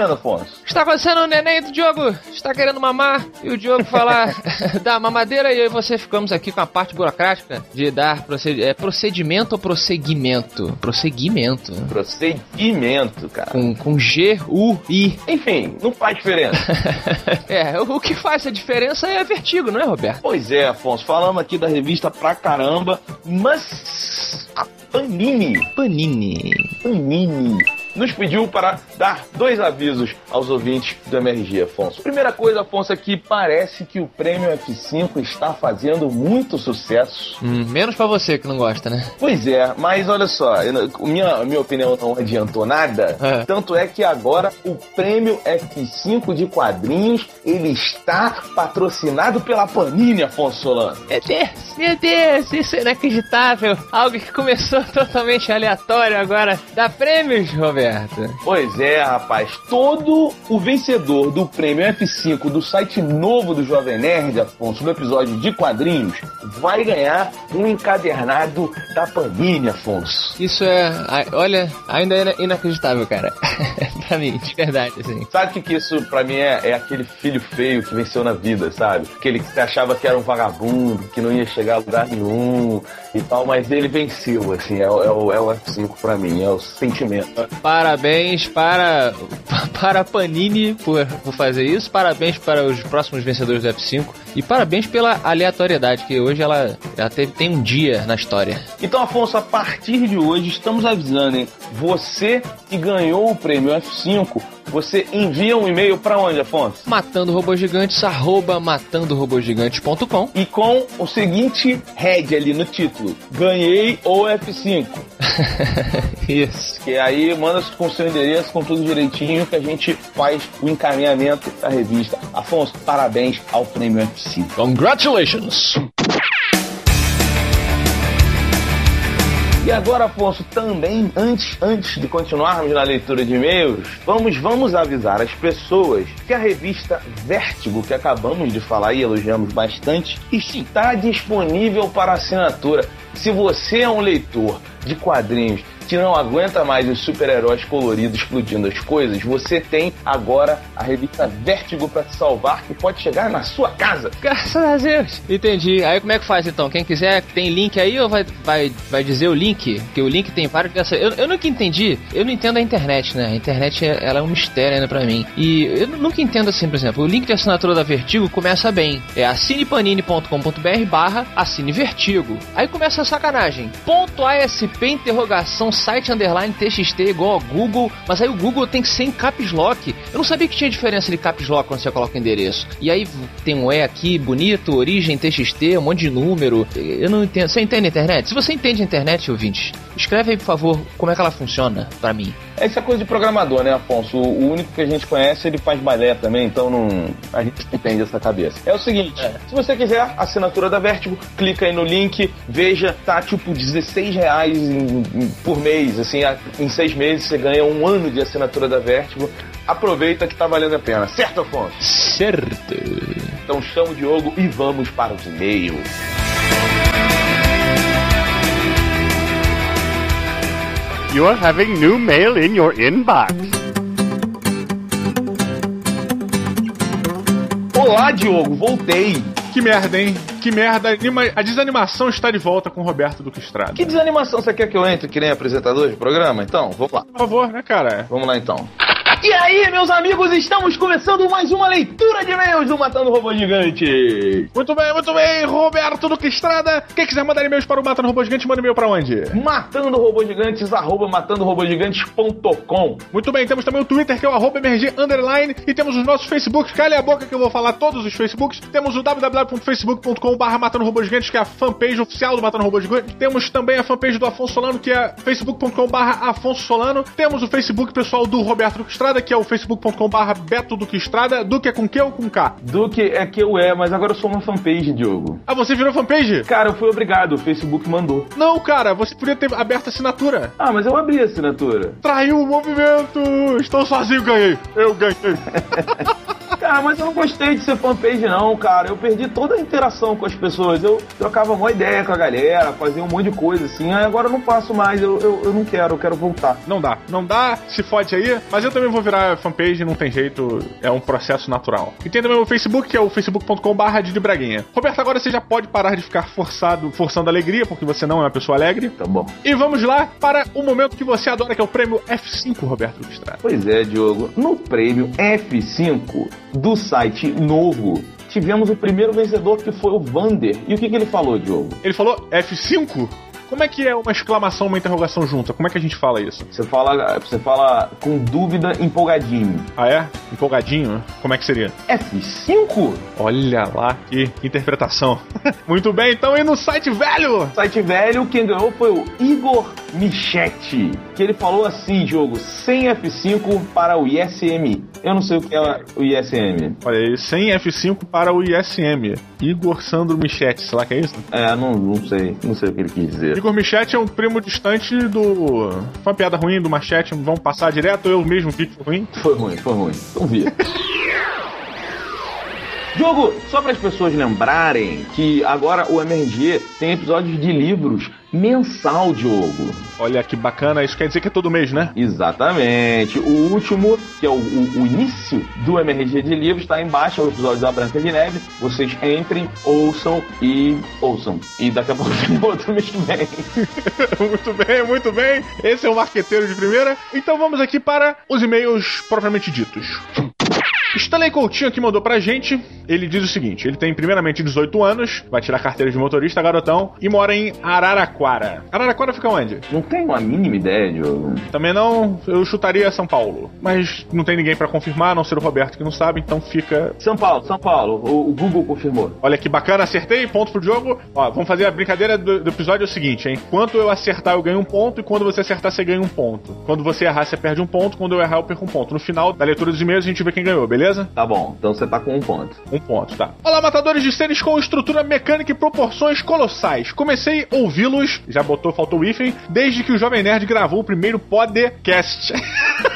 Speaker 8: acontecendo, Afonso?
Speaker 4: Está acontecendo o neném do Diogo. Está querendo mamar. E o Diogo falar da mamadeira. E eu e você ficamos aqui com a parte burocrática de dar proced- é, procedimento ou prosseguimento? Prosseguimento.
Speaker 8: Prosseguimento, cara.
Speaker 4: Com, com G, U, I.
Speaker 8: Enfim, não faz diferença.
Speaker 4: É, o o que faz a diferença é vertigo, não é, Roberto?
Speaker 8: pois é, Afonso, falamos aqui da revista pra caramba, mas a Panini,
Speaker 4: Panini.
Speaker 8: Panini, nos pediu para dar dois avisos aos ouvintes do MRG, Afonso. Primeira coisa, Afonso, é que parece que o prêmio F5 está fazendo muito sucesso.
Speaker 4: Hum, menos pra você que não gosta, né?
Speaker 8: Pois é, mas olha só, minha, minha opinião não adiantou nada.
Speaker 4: É.
Speaker 8: Tanto é que agora o prêmio F5 de quadrinhos ele está patrocinado pela Panini, Afonso Solano.
Speaker 4: Meu Deus, meu Deus, isso é inacreditável. Algo que começou totalmente aleatório agora. Dá prêmios, Roberto. Roberto?
Speaker 3: Pois é, rapaz. Todo o vencedor do prêmio F5 do site novo do Jovem Nerd, Afonso, no episódio de quadrinhos, vai ganhar um encadernado da Panini, Afonso.
Speaker 4: Isso é. Olha, ainda é inacreditável, cara. pra mim, de verdade, assim.
Speaker 3: Sabe o que, isso pra mim é? É aquele filho feio que venceu na vida, sabe? Aquele que você achava que era um vagabundo, que não ia chegar a lugar nenhum e tal, mas ele venceu, assim, é, o- é o, é o F5 pra mim, é o sentimento.
Speaker 4: Parabéns para, para a Panini por, por fazer isso. Parabéns para os próximos vencedores do F5. E parabéns pela aleatoriedade, que hoje ela, ela teve, tem um dia na história.
Speaker 3: Então, Afonso, a partir de hoje estamos avisando, hein? Você que ganhou o prêmio F5, você envia um e-mail pra onde, Afonso?
Speaker 4: Matando Robôs Gigantes, arroba matandorobogigantes.com.
Speaker 3: E com o seguinte head ali no título: Ganhei o F5.
Speaker 4: Isso.
Speaker 3: Que aí manda com seu endereço, com tudo direitinho, que a gente faz o encaminhamento da revista. Afonso, parabéns ao prêmio F5.
Speaker 4: Congratulations!
Speaker 3: E agora, Afonso, também, antes, antes de continuarmos na leitura de e-mails, vamos, vamos avisar as pessoas que a revista Vértigo, que acabamos de falar e elogiamos bastante, está disponível para assinatura. Se você é um leitor de quadrinhos que não aguenta mais os super-heróis coloridos explodindo as coisas, você tem agora a revista Vértigo para te salvar, que pode chegar na sua casa.
Speaker 4: Graças a Deus. Entendi. Aí como é que faz então? Quem quiser, tem link aí ou vai, vai, vai dizer o link? Que o link tem vários. Eu, eu nunca entendi. Eu não entendo a internet, né? A internet é- ela é um mistério ainda pra mim. E eu nunca entendo assim, por exemplo, o link de assinatura da Vertigo começa bem. É assinepanini.com.br barra assine Vertigo. Aí começa a sacanagem. Ponto ASP interrogação site underline TXT igual ao Google, mas aí o Google tem que ser em caps lock. Eu não sabia que tinha diferença de caps lock quando você coloca o endereço. E aí tem um E aqui, bonito, origem TXT, um monte de número. Eu não entendo. Você entende a internet? Se você entende a internet, ouvinte, escreve aí, por favor, como é que ela funciona pra mim.
Speaker 3: Essa é coisa de programador, né, Afonso? O único que a gente conhece, ele faz balé também, então não, a gente entende essa cabeça. É o seguinte, se você quiser assinatura da Vertigo, clica aí no link, veja, tá tipo 16 reais em- em- por mês, assim, em seis meses você ganha um ano de assinatura da Vertigo. Aproveita que tá valendo a pena, certo, Afonso?
Speaker 4: Certo.
Speaker 3: Então chama o Diogo e vamos para os e-mails.
Speaker 9: You're having new mail in your inbox.
Speaker 3: Olá, Diogo, voltei.
Speaker 1: Que merda, hein? Que merda. Anima- A desanimação está de volta com o Roberto Duque Estrada.
Speaker 3: Que desanimação você quer que eu entre que nem apresentador de programa? Então, vamos lá.
Speaker 1: Por favor, né, cara?
Speaker 3: Vamos lá então. E aí, meus amigos, estamos começando mais uma leitura de e-mails do Matando Robô Gigante.
Speaker 1: Muito bem, muito bem, Roberto Duque Estrada. Quem quiser mandar e-mails para o Mata no Robô Gigante, manda e-mail para onde?
Speaker 3: Matando Robô Gigantes, arroba matandorobogigantes.com.
Speaker 1: Muito bem, temos também o Twitter, que é o arroba MRG Underline, e temos os nossos Facebooks, calha a boca que eu vou falar todos os Facebooks. Temos o www.facebook.com.br Matando Robô Gigante, que é a fanpage oficial do Matando Robô Gigante. Temos também a fanpage do Afonso Solano, que é facebook.com.br Afonso Solano. Temos o Facebook pessoal do Roberto Duque Estrada, que é o facebook.com.br Beto Duque Estrada. Duque é com Q ou com K?
Speaker 3: Duque é que eu é, mas agora eu sou uma fanpage, Diogo.
Speaker 1: Ah, você virou fanpage?
Speaker 3: Cara, eu fui obrigado, o Facebook mandou.
Speaker 1: Não, cara, você podia ter aberto a assinatura.
Speaker 3: Ah, mas eu abri a assinatura.
Speaker 1: Traiu o movimento! Estou sozinho, ganhei! Eu ganhei!
Speaker 3: Cara, mas eu não gostei de ser fanpage, não, cara. Eu perdi toda a interação com as pessoas. Eu trocava uma ideia com a galera, fazia um monte de coisa assim. Aí agora eu não faço mais. Eu, eu, eu não quero, eu quero voltar.
Speaker 1: Não dá, não dá, se fode aí, mas eu também vou virar fanpage, não tem jeito, é um processo natural. E tem também o Facebook, que é o facebook.com.br de Braguinha. Roberto, agora você já pode parar de ficar forçado, forçando a alegria, porque você não é uma pessoa alegre.
Speaker 3: Tá bom.
Speaker 1: E vamos lá para o momento que você adora, que é o prêmio F5, Roberto Estrada.
Speaker 3: Pois é, Diogo. No prêmio F5 do site novo, tivemos o primeiro vencedor que foi o Vander. E o que, que ele falou, Diogo?
Speaker 1: Ele falou F5? Como é que é uma exclamação, uma interrogação junta? Como é que a gente fala isso?
Speaker 3: Você fala, você fala com dúvida empolgadinho.
Speaker 1: Ah, é? Empolgadinho, como é que seria?
Speaker 3: F5?
Speaker 1: Olha lá, que interpretação. Muito bem, então e no site velho?
Speaker 3: Site velho, quem ganhou foi o Igor Michetti, que ele falou assim, jogo, sem F5 para o ISM. Eu não sei o que é o ISM.
Speaker 1: Olha aí, sem F5 para o ISM. Igor Sandro Michetti, sei lá que é isso?
Speaker 3: É, não, não sei, não sei o que ele quis dizer.
Speaker 1: Igor Michetti é um primo distante do. Foi uma piada ruim do Machete, vamos passar direto, eu mesmo vi que foi ruim.
Speaker 3: Foi ruim, foi ruim. Jogo, só para as pessoas lembrarem que agora o MRG tem episódios de livros mensal, Diogo.
Speaker 1: Olha que bacana, isso quer dizer que é todo mês, né?
Speaker 3: Exatamente. O último, que é o, o- o início do MRG de livros, está embaixo, é o episódio da Branca de Neve. Vocês entrem, ouçam e ouçam. E daqui a pouco tem outro mês que vem.
Speaker 1: muito bem, muito bem. Esse é o marqueteiro de primeira. Então vamos aqui para os e-mails propriamente ditos. Stanley Coutinho aqui mandou pra gente. Ele diz o seguinte: ele tem primeiramente 18 anos, vai tirar carteira de motorista, garotão, e mora em Araraquara. Araraquara fica onde?
Speaker 3: Não tenho a mínima ideia, Diogo.
Speaker 1: Também não, eu chutaria São Paulo. Mas não tem ninguém pra confirmar, a não ser o Roberto que não sabe, então fica.
Speaker 3: São Paulo, São Paulo. O, o Google confirmou.
Speaker 1: Olha que bacana, acertei, ponto pro jogo. Ó, vamos fazer a brincadeira do, do episódio é o seguinte, hein? Quando eu acertar, eu ganho um ponto, e quando você acertar, você ganha um ponto. Quando você errar, você perde um ponto, quando eu errar, eu perco um ponto. No final da leitura dos e-mails, a gente vê quem ganhou, beleza?
Speaker 3: Tá bom, então você tá com um ponto.
Speaker 1: Um ponto, tá. Olá, matadores de seres com estrutura mecânica e proporções colossais. Comecei a ouvi-los, já botou, faltou o hífen, desde que o Jovem Nerd gravou o primeiro podcast.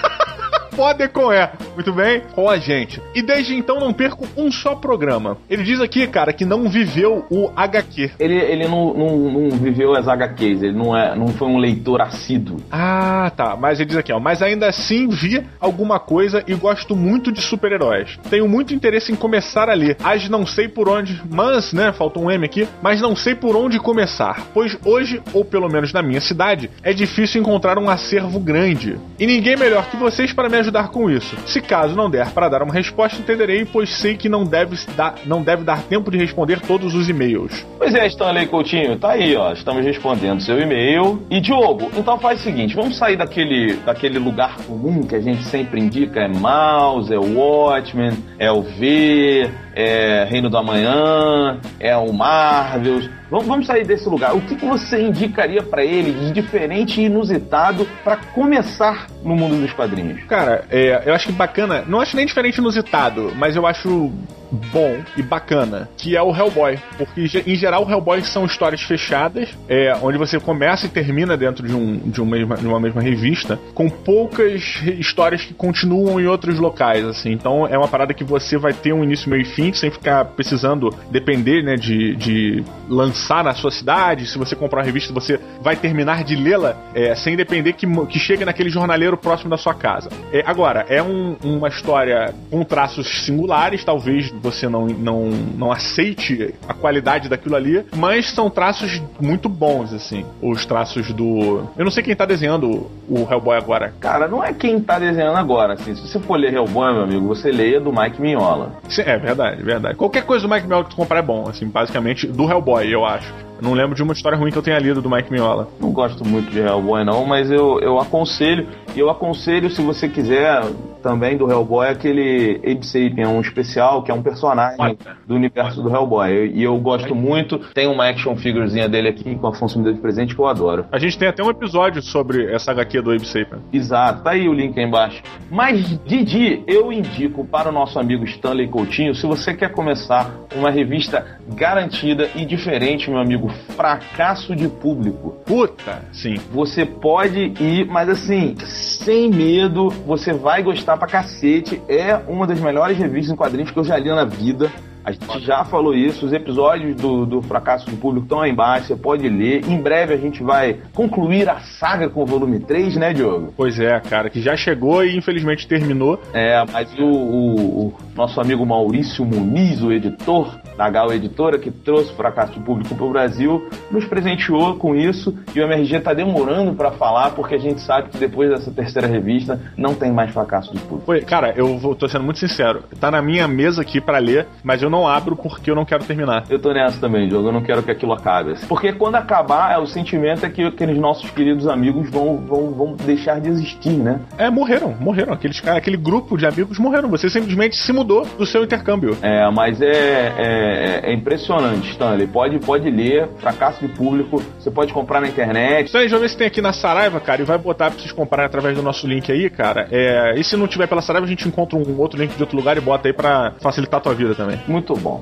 Speaker 1: Pode com E. Muito bem? Com a gente. E desde então não perco um só programa. Ele diz aqui, cara, que não viveu o HQ.
Speaker 3: Ele, ele não, não, não viveu as HQs, ele não, é, não foi um leitor assíduo.
Speaker 1: Ah, tá. Mas ele diz aqui, ó. Mas ainda assim vi alguma coisa e gosto muito de super-heróis. Tenho muito interesse em começar a ler. As não sei por onde, mas, né, faltou um M aqui, mas não sei por onde começar. Pois hoje, ou pelo menos na minha cidade, é difícil encontrar um acervo grande. E ninguém melhor que vocês para me ajudar com isso. Se caso não der para dar uma resposta, entenderei, pois sei que não deve, dar, não deve dar tempo de responder todos os e-mails.
Speaker 3: Pois é, Stanley Coutinho, tá aí, ó. Estamos respondendo seu e-mail. E Diogo, então faz o seguinte: vamos sair daquele, daquele lugar comum que a gente sempre indica: é Mouse, é Watchmen, é o V, é Reino do Amanhã, é o Marvels. Vamos, vamos sair desse lugar. O que, que você indicaria para ele de diferente e inusitado para começar no mundo dos quadrinhos?
Speaker 1: Cara, é, eu acho que bacana, não acho nem diferente inusitado, mas eu acho bom e bacana, que é o Hellboy. Porque em geral o Hellboy são histórias fechadas, é, onde você começa e termina dentro de, um, de, uma mesma, de uma mesma revista, com poucas histórias que continuam em outros locais, assim. Então é uma parada que você vai ter um início, meio e fim, sem ficar precisando depender, né, de, de lançar na sua cidade. Se você comprar uma revista, você vai terminar de lê-la é, sem depender que, que chegue naquele jornaleiro próximo da sua casa. É, agora, é um- uma história com traços singulares, talvez você não, não, não aceite a qualidade daquilo ali, mas são traços muito bons, assim. Os traços do. Eu não sei quem tá desenhando o Hellboy agora.
Speaker 3: Cara, não é quem tá desenhando agora, assim. Se você for ler Hellboy, meu amigo, você leia do Mike Mignola.
Speaker 1: É verdade, verdade. Qualquer coisa do Mike Mignola que tu comprar é bom, assim, basicamente, do Hellboy, eu acho. Não lembro de uma história ruim que eu tenha lido do Mike Mignola.
Speaker 3: Não gosto muito de Hellboy, não, mas eu, eu aconselho. E eu aconselho, se você quiser, também do Hellboy, aquele Abe Sapien, um especial, que é um personagem do universo do Hellboy. E eu gosto muito. Tem uma action figurezinha dele aqui com a Afonso me deu de presente que eu adoro.
Speaker 1: A gente tem até um episódio sobre essa HQ do Abe Sapien.
Speaker 3: Exato, tá aí o link aí embaixo. Mas, Didi, eu indico para o nosso amigo Stanley Coutinho, se você quer começar uma revista garantida e diferente, meu amigo, fracasso de público.
Speaker 1: Puta, sim.
Speaker 3: Você pode ir, mas assim, sem medo, você vai gostar pra cacete. É uma das melhores revistas em quadrinhos que eu já li na vida. A gente já falou isso, os episódios do, do Fracasso do Público estão aí embaixo, você pode ler. Em breve a gente vai concluir a saga com o volume 3, né, Diogo?
Speaker 1: Pois é, cara, que já chegou e infelizmente terminou.
Speaker 3: É, mas o, o nosso amigo Maurício Muniz, o editor da Gal Editora, que trouxe o fracasso público para o Brasil, nos presenteou com isso e o MRG está demorando para falar porque a gente sabe que depois dessa terceira revista não tem mais fracasso de público.
Speaker 1: Foi, cara, eu vou, tô sendo muito sincero. Tá na minha mesa aqui pra ler, mas eu não abro porque eu não quero terminar.
Speaker 3: Eu tô nessa também, Diogo. Eu não quero que aquilo acabe. assim. Porque quando acabar, é, o sentimento é que aqueles nossos queridos amigos vão, vão, vão deixar de existir, né?
Speaker 1: É, morreram, morreram. Aqueles aquele grupo de amigos morreram. Você simplesmente se mudou do seu intercâmbio.
Speaker 3: É, mas é, é, é impressionante, Stanley. Pode, pode ler, fracasso de público, você pode comprar na internet.
Speaker 1: Então, deixa eu ver se tem aqui na Saraiva, cara, e vai botar pra vocês comprarem através do nosso link aí, cara. É, e se não tiver pela Saraiva, a gente encontra um outro link de outro lugar e bota aí pra facilitar a tua vida também.
Speaker 3: Muito bom.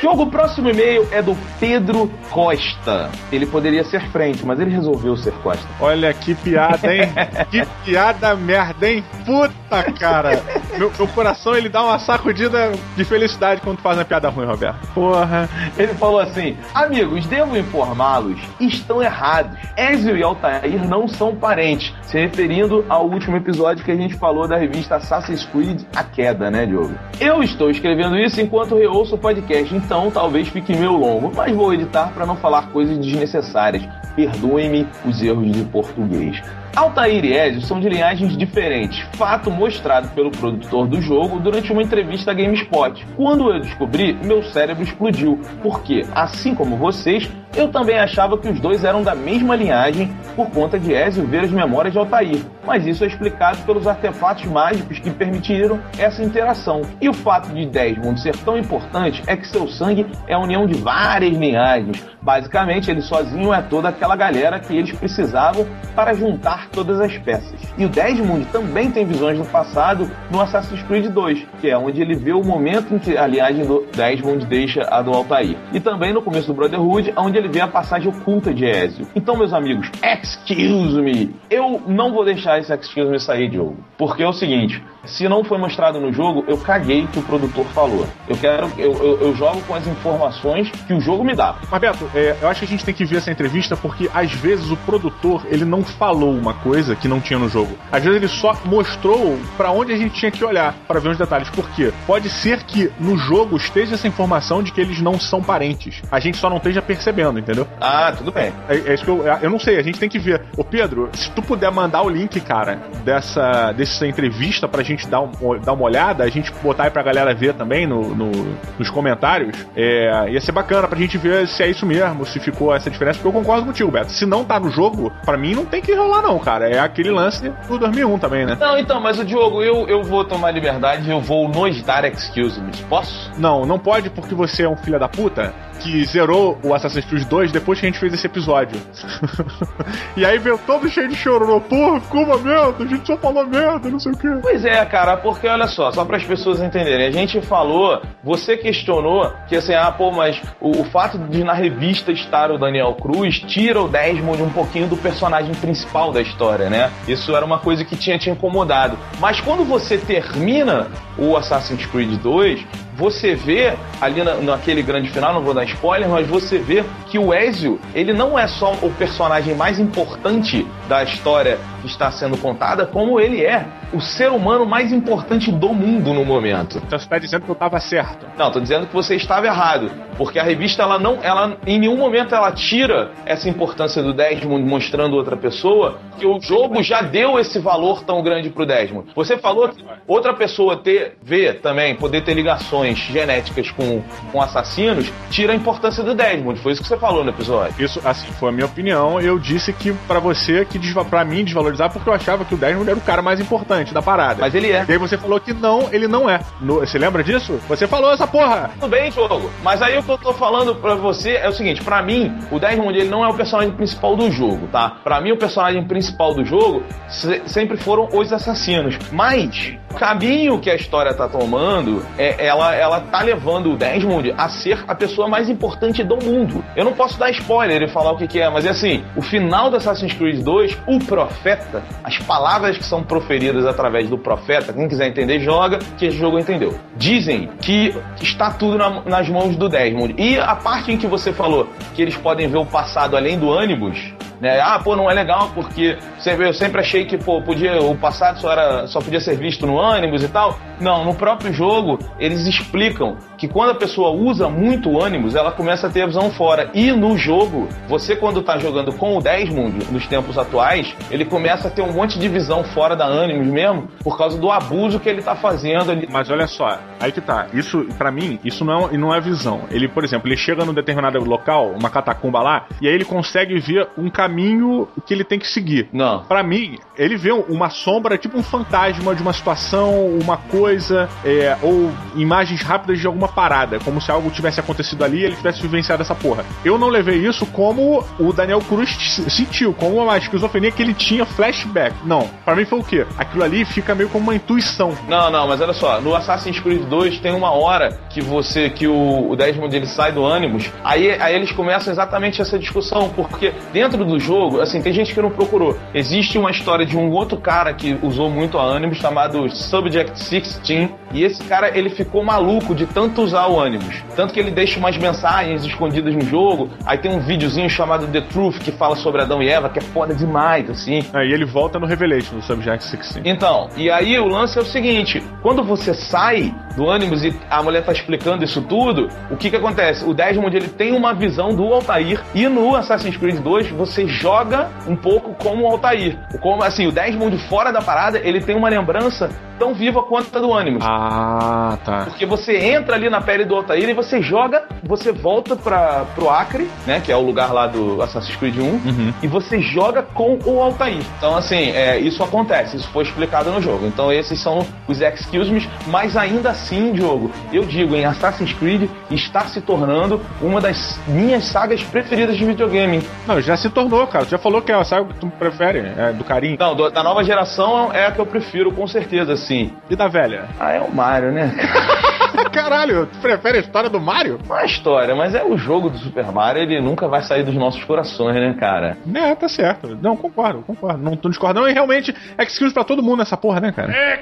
Speaker 3: Diogo, o próximo e-mail é do Pedro Costa. Ele poderia ser frente, mas ele resolveu ser Costa.
Speaker 1: Olha que piada, hein? que piada merda, hein? Puta, cara. Meu, meu coração, ele dá uma sacudida de felicidade quando faz uma piada ruim, Roberto. Porra.
Speaker 3: Ele falou assim: Amigos, devo informá-los, estão errados. Ezio e Altair não são parentes. Se referindo ao último episódio que a gente falou da revista Assassin's Creed A Queda, né, Diogo? Eu estou escrevendo isso enquanto reouço o podcast, então talvez fique meio longo, mas vou editar para não falar coisas desnecessárias. Perdoem-me os erros de português. Altair e Ezio são de linhagens diferentes, fato mostrado pelo produtor do jogo durante uma entrevista à GameSpot. Quando eu descobri, meu cérebro explodiu, porque, assim como vocês, eu também achava que os dois eram da mesma linhagem por conta de Ezio ver as memórias de Altair, mas isso é explicado pelos artefatos mágicos que permitiram essa interação. E o fato de Desmond ser tão importante é que seu sangue é a união de várias linhagens. Basicamente, ele sozinho é toda aquela galera que eles precisavam para juntar todas as peças. E o Desmond também tem visões do passado no Assassin's Creed 2, que é onde ele vê o momento em que a linhagem do Desmond deixa a do Altair. E também no começo do Brotherhood, onde ele vê a passagem oculta de Ezio. Então, meus amigos, excuse me, eu não vou deixar esse excuse me sair, Diogo. Porque é o seguinte, se não foi mostrado no jogo, eu caguei que o produtor falou. Eu quero, eu, eu, eu jogo com as informações que o jogo me dá.
Speaker 1: Mas Beto, é, eu acho que a gente tem que ver essa entrevista porque às vezes o produtor ele não falou uma coisa que não tinha no jogo. Às vezes ele só mostrou pra onde a gente tinha que olhar pra ver os detalhes. Por quê? Pode ser que no jogo esteja essa informação de que eles não são parentes. A gente só não esteja percebendo, entendeu?
Speaker 3: Ah, tudo bem.
Speaker 1: É, é isso que eu, eu não sei, a gente tem que ver. Ô Pedro, se tu puder mandar o link, cara, dessa, dessa entrevista pra gente dar, um, dar uma olhada, a gente botar aí pra galera ver também no, no- nos comentários, é, ia ser bacana pra gente ver se é isso mesmo, se ficou essa diferença, porque eu concordo contigo, Beto. Se não tá no jogo, pra mim não tem que rolar não, cara. É aquele lance do 2001 também, né?
Speaker 3: Não, então, mas o Diogo, eu, eu vou tomar liberdade, eu vou nos dar excuse me. Posso?
Speaker 1: Não, não pode porque você é um filho da puta que zerou o Assassin's Creed 2 depois que a gente fez esse episódio. e aí veio todo cheio de choro. Porra, ficou uma merda, a gente só falou merda, não sei o quê.
Speaker 3: Pois é, cara, porque olha só, só para as pessoas entenderem, a gente falou, você questionou que assim, ah, pô, mas o, o fato de na revista estar o Daniel Cruz tira o Desmond um pouquinho do personagem principal da história, né? Isso era uma coisa que tinha te incomodado. Mas quando você termina o Assassin's Creed 2, você vê ali na, naquele grande final, não vou dar spoiler, mas você vê que o Ezio, ele não é só o personagem mais importante da história que está sendo contada, como ele é o ser humano mais importante do mundo no momento.
Speaker 1: Então você tá dizendo que eu tava certo.
Speaker 3: Não, tô dizendo que você estava errado, porque a revista ela não, ela em nenhum momento ela tira essa importância do Desmond mostrando outra pessoa, que o jogo já deu esse valor tão grande pro Desmond. Você falou que outra pessoa ter ver também, poder ter ligações genéticas com, com assassinos, tira a importância do Desmond. Foi isso que você falou no episódio.
Speaker 1: Isso, assim, foi a minha opinião. Eu disse que pra você, que pra mim desvalorizar, porque eu achava que o Desmond era o cara mais importante da parada.
Speaker 3: Mas ele é.
Speaker 1: E aí você falou que não, ele não é. No- você lembra disso? Você falou essa porra!
Speaker 3: Tudo bem, jogo. Mas aí o que eu tô falando pra você é o seguinte: pra mim, o Desmond ele não é o personagem principal do jogo, tá? Pra mim, o personagem principal do jogo se- sempre foram os assassinos. Mas o caminho que a história tá tomando, é, ela, ela tá levando o Desmond a ser a pessoa mais importante do mundo. Eu não posso dar spoiler e falar o que, que é, mas é assim: o final do Assassin's Creed 2, o profeta, as palavras que são proferidas através do profeta, quem quiser entender, joga, que esse jogo entendeu. Dizem que está tudo na- nas mãos do Desmond. E a parte em que você falou que eles podem ver o passado além do ônibus, né? Ah, pô, não é legal porque eu sempre achei que, pô, podia, o passado só, era, só podia ser visto no ânimos e tal. Não, no próprio jogo, eles explicam que quando a pessoa usa muito ânimos, ela começa a ter a visão fora. E no jogo, você quando tá jogando com o Desmond, nos tempos atuais, ele começa a ter um monte de visão fora da ânimos mesmo, por causa do abuso que ele tá fazendo ali.
Speaker 1: Mas olha só, aí que tá. Isso, pra mim, isso não é, não é visão. Ele, por exemplo, ele chega num determinado local, uma catacumba lá, e aí ele consegue ver um caminho que ele tem que seguir.
Speaker 3: Não.
Speaker 1: Pra mim, ele vê uma sombra, tipo um fantasma de uma situação, uma coisa, é, ou imagens rápidas de alguma parada, como se algo tivesse acontecido ali e ele tivesse vivenciado essa porra. Eu não levei isso como o Daniel Cruz sentiu, como uma esquizofrenia que ele tinha flashback. Não, pra mim foi o quê? Aquilo ali fica meio como uma intuição.
Speaker 3: Não, não, mas olha só, no Assassin's Creed 2 tem uma hora que você, que o, o Desmond ele sai do ânimos, aí, aí eles começam exatamente essa discussão, porque dentro do jogo, assim, tem gente que não procurou. Existe uma história de um outro cara que usou muito a ânimos chamado Subject 16, e esse cara ele ficou maluco de tanto usar o ânimos. Tanto que ele deixa umas mensagens escondidas no jogo, aí tem um videozinho chamado The Truth que fala sobre Adão e Eva, que é foda demais, assim.
Speaker 1: Aí ele volta no Revelation, no Subject 16.
Speaker 3: Então, e aí o lance é o seguinte: quando você sai do ânimos e a mulher tá explicando isso tudo, o que que acontece? O Desmond ele tem uma visão do Altair e no Assassin's Creed 2 você joga um pouco como o Altair. Como assim, o Desmond fora da parada, ele tem uma lembrança tão viva quanto a do ânimos.
Speaker 1: Ah, tá.
Speaker 3: Porque você entra ali na pele do Altair e você joga, você volta para pro Acre, né, que é o lugar lá do Assassin's Creed 1, e você joga com o Altair. Então, assim, é, isso acontece, isso foi explicado no jogo. Então, esses são os excuse me, mas ainda assim, Diogo, eu digo, em Assassin's Creed está se tornando uma das minhas sagas preferidas de videogame.
Speaker 1: Não, já se tornou, cara. Tu já falou que é a saga que tu prefere, é do carinho.
Speaker 3: Não, do- da nova geração é a que eu prefiro, com certeza, sim.
Speaker 1: E da velha?
Speaker 3: Ah, é o Mario, né?
Speaker 1: Caralho, tu prefere a história do Mario?
Speaker 3: Não é a história, mas é o jogo do Super Mario, ele nunca vai sair dos nossos corações, né, cara?
Speaker 1: É, tá certo. Não, concordo, concordo. Não tô discordando. E realmente, excuse pra todo mundo nessa porra, né, cara?
Speaker 3: É,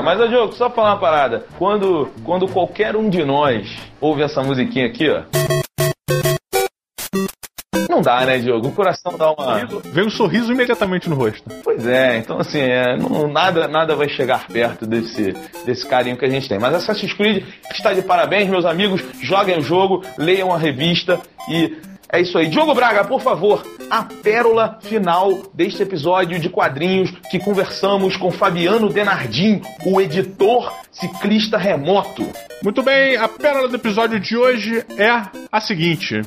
Speaker 3: mas, ô Diogo, só falar uma parada. Quando, quando qualquer um de nós ouve essa musiquinha aqui, ó. Não dá, né, Diogo? O coração dá uma.
Speaker 1: Vem um sorriso imediatamente no rosto.
Speaker 3: Pois é, então assim, é, não- nada, nada vai chegar perto desse, desse carinho que a gente tem. Mas Assassin's Creed está de parabéns, meus amigos. Joguem o jogo, leiam a revista e é isso aí. Diogo Braga, por favor, a pérola final deste episódio de quadrinhos que conversamos com Fabiano Denardim, o editor ciclista remoto.
Speaker 1: Muito bem, a pérola do episódio de hoje é a seguinte.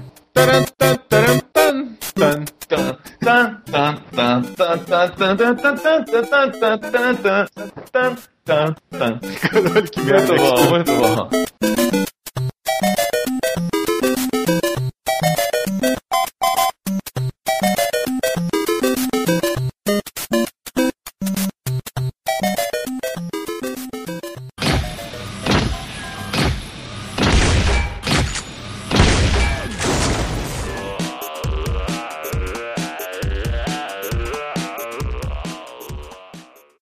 Speaker 1: Que merda.
Speaker 3: Muito bom, muito bom.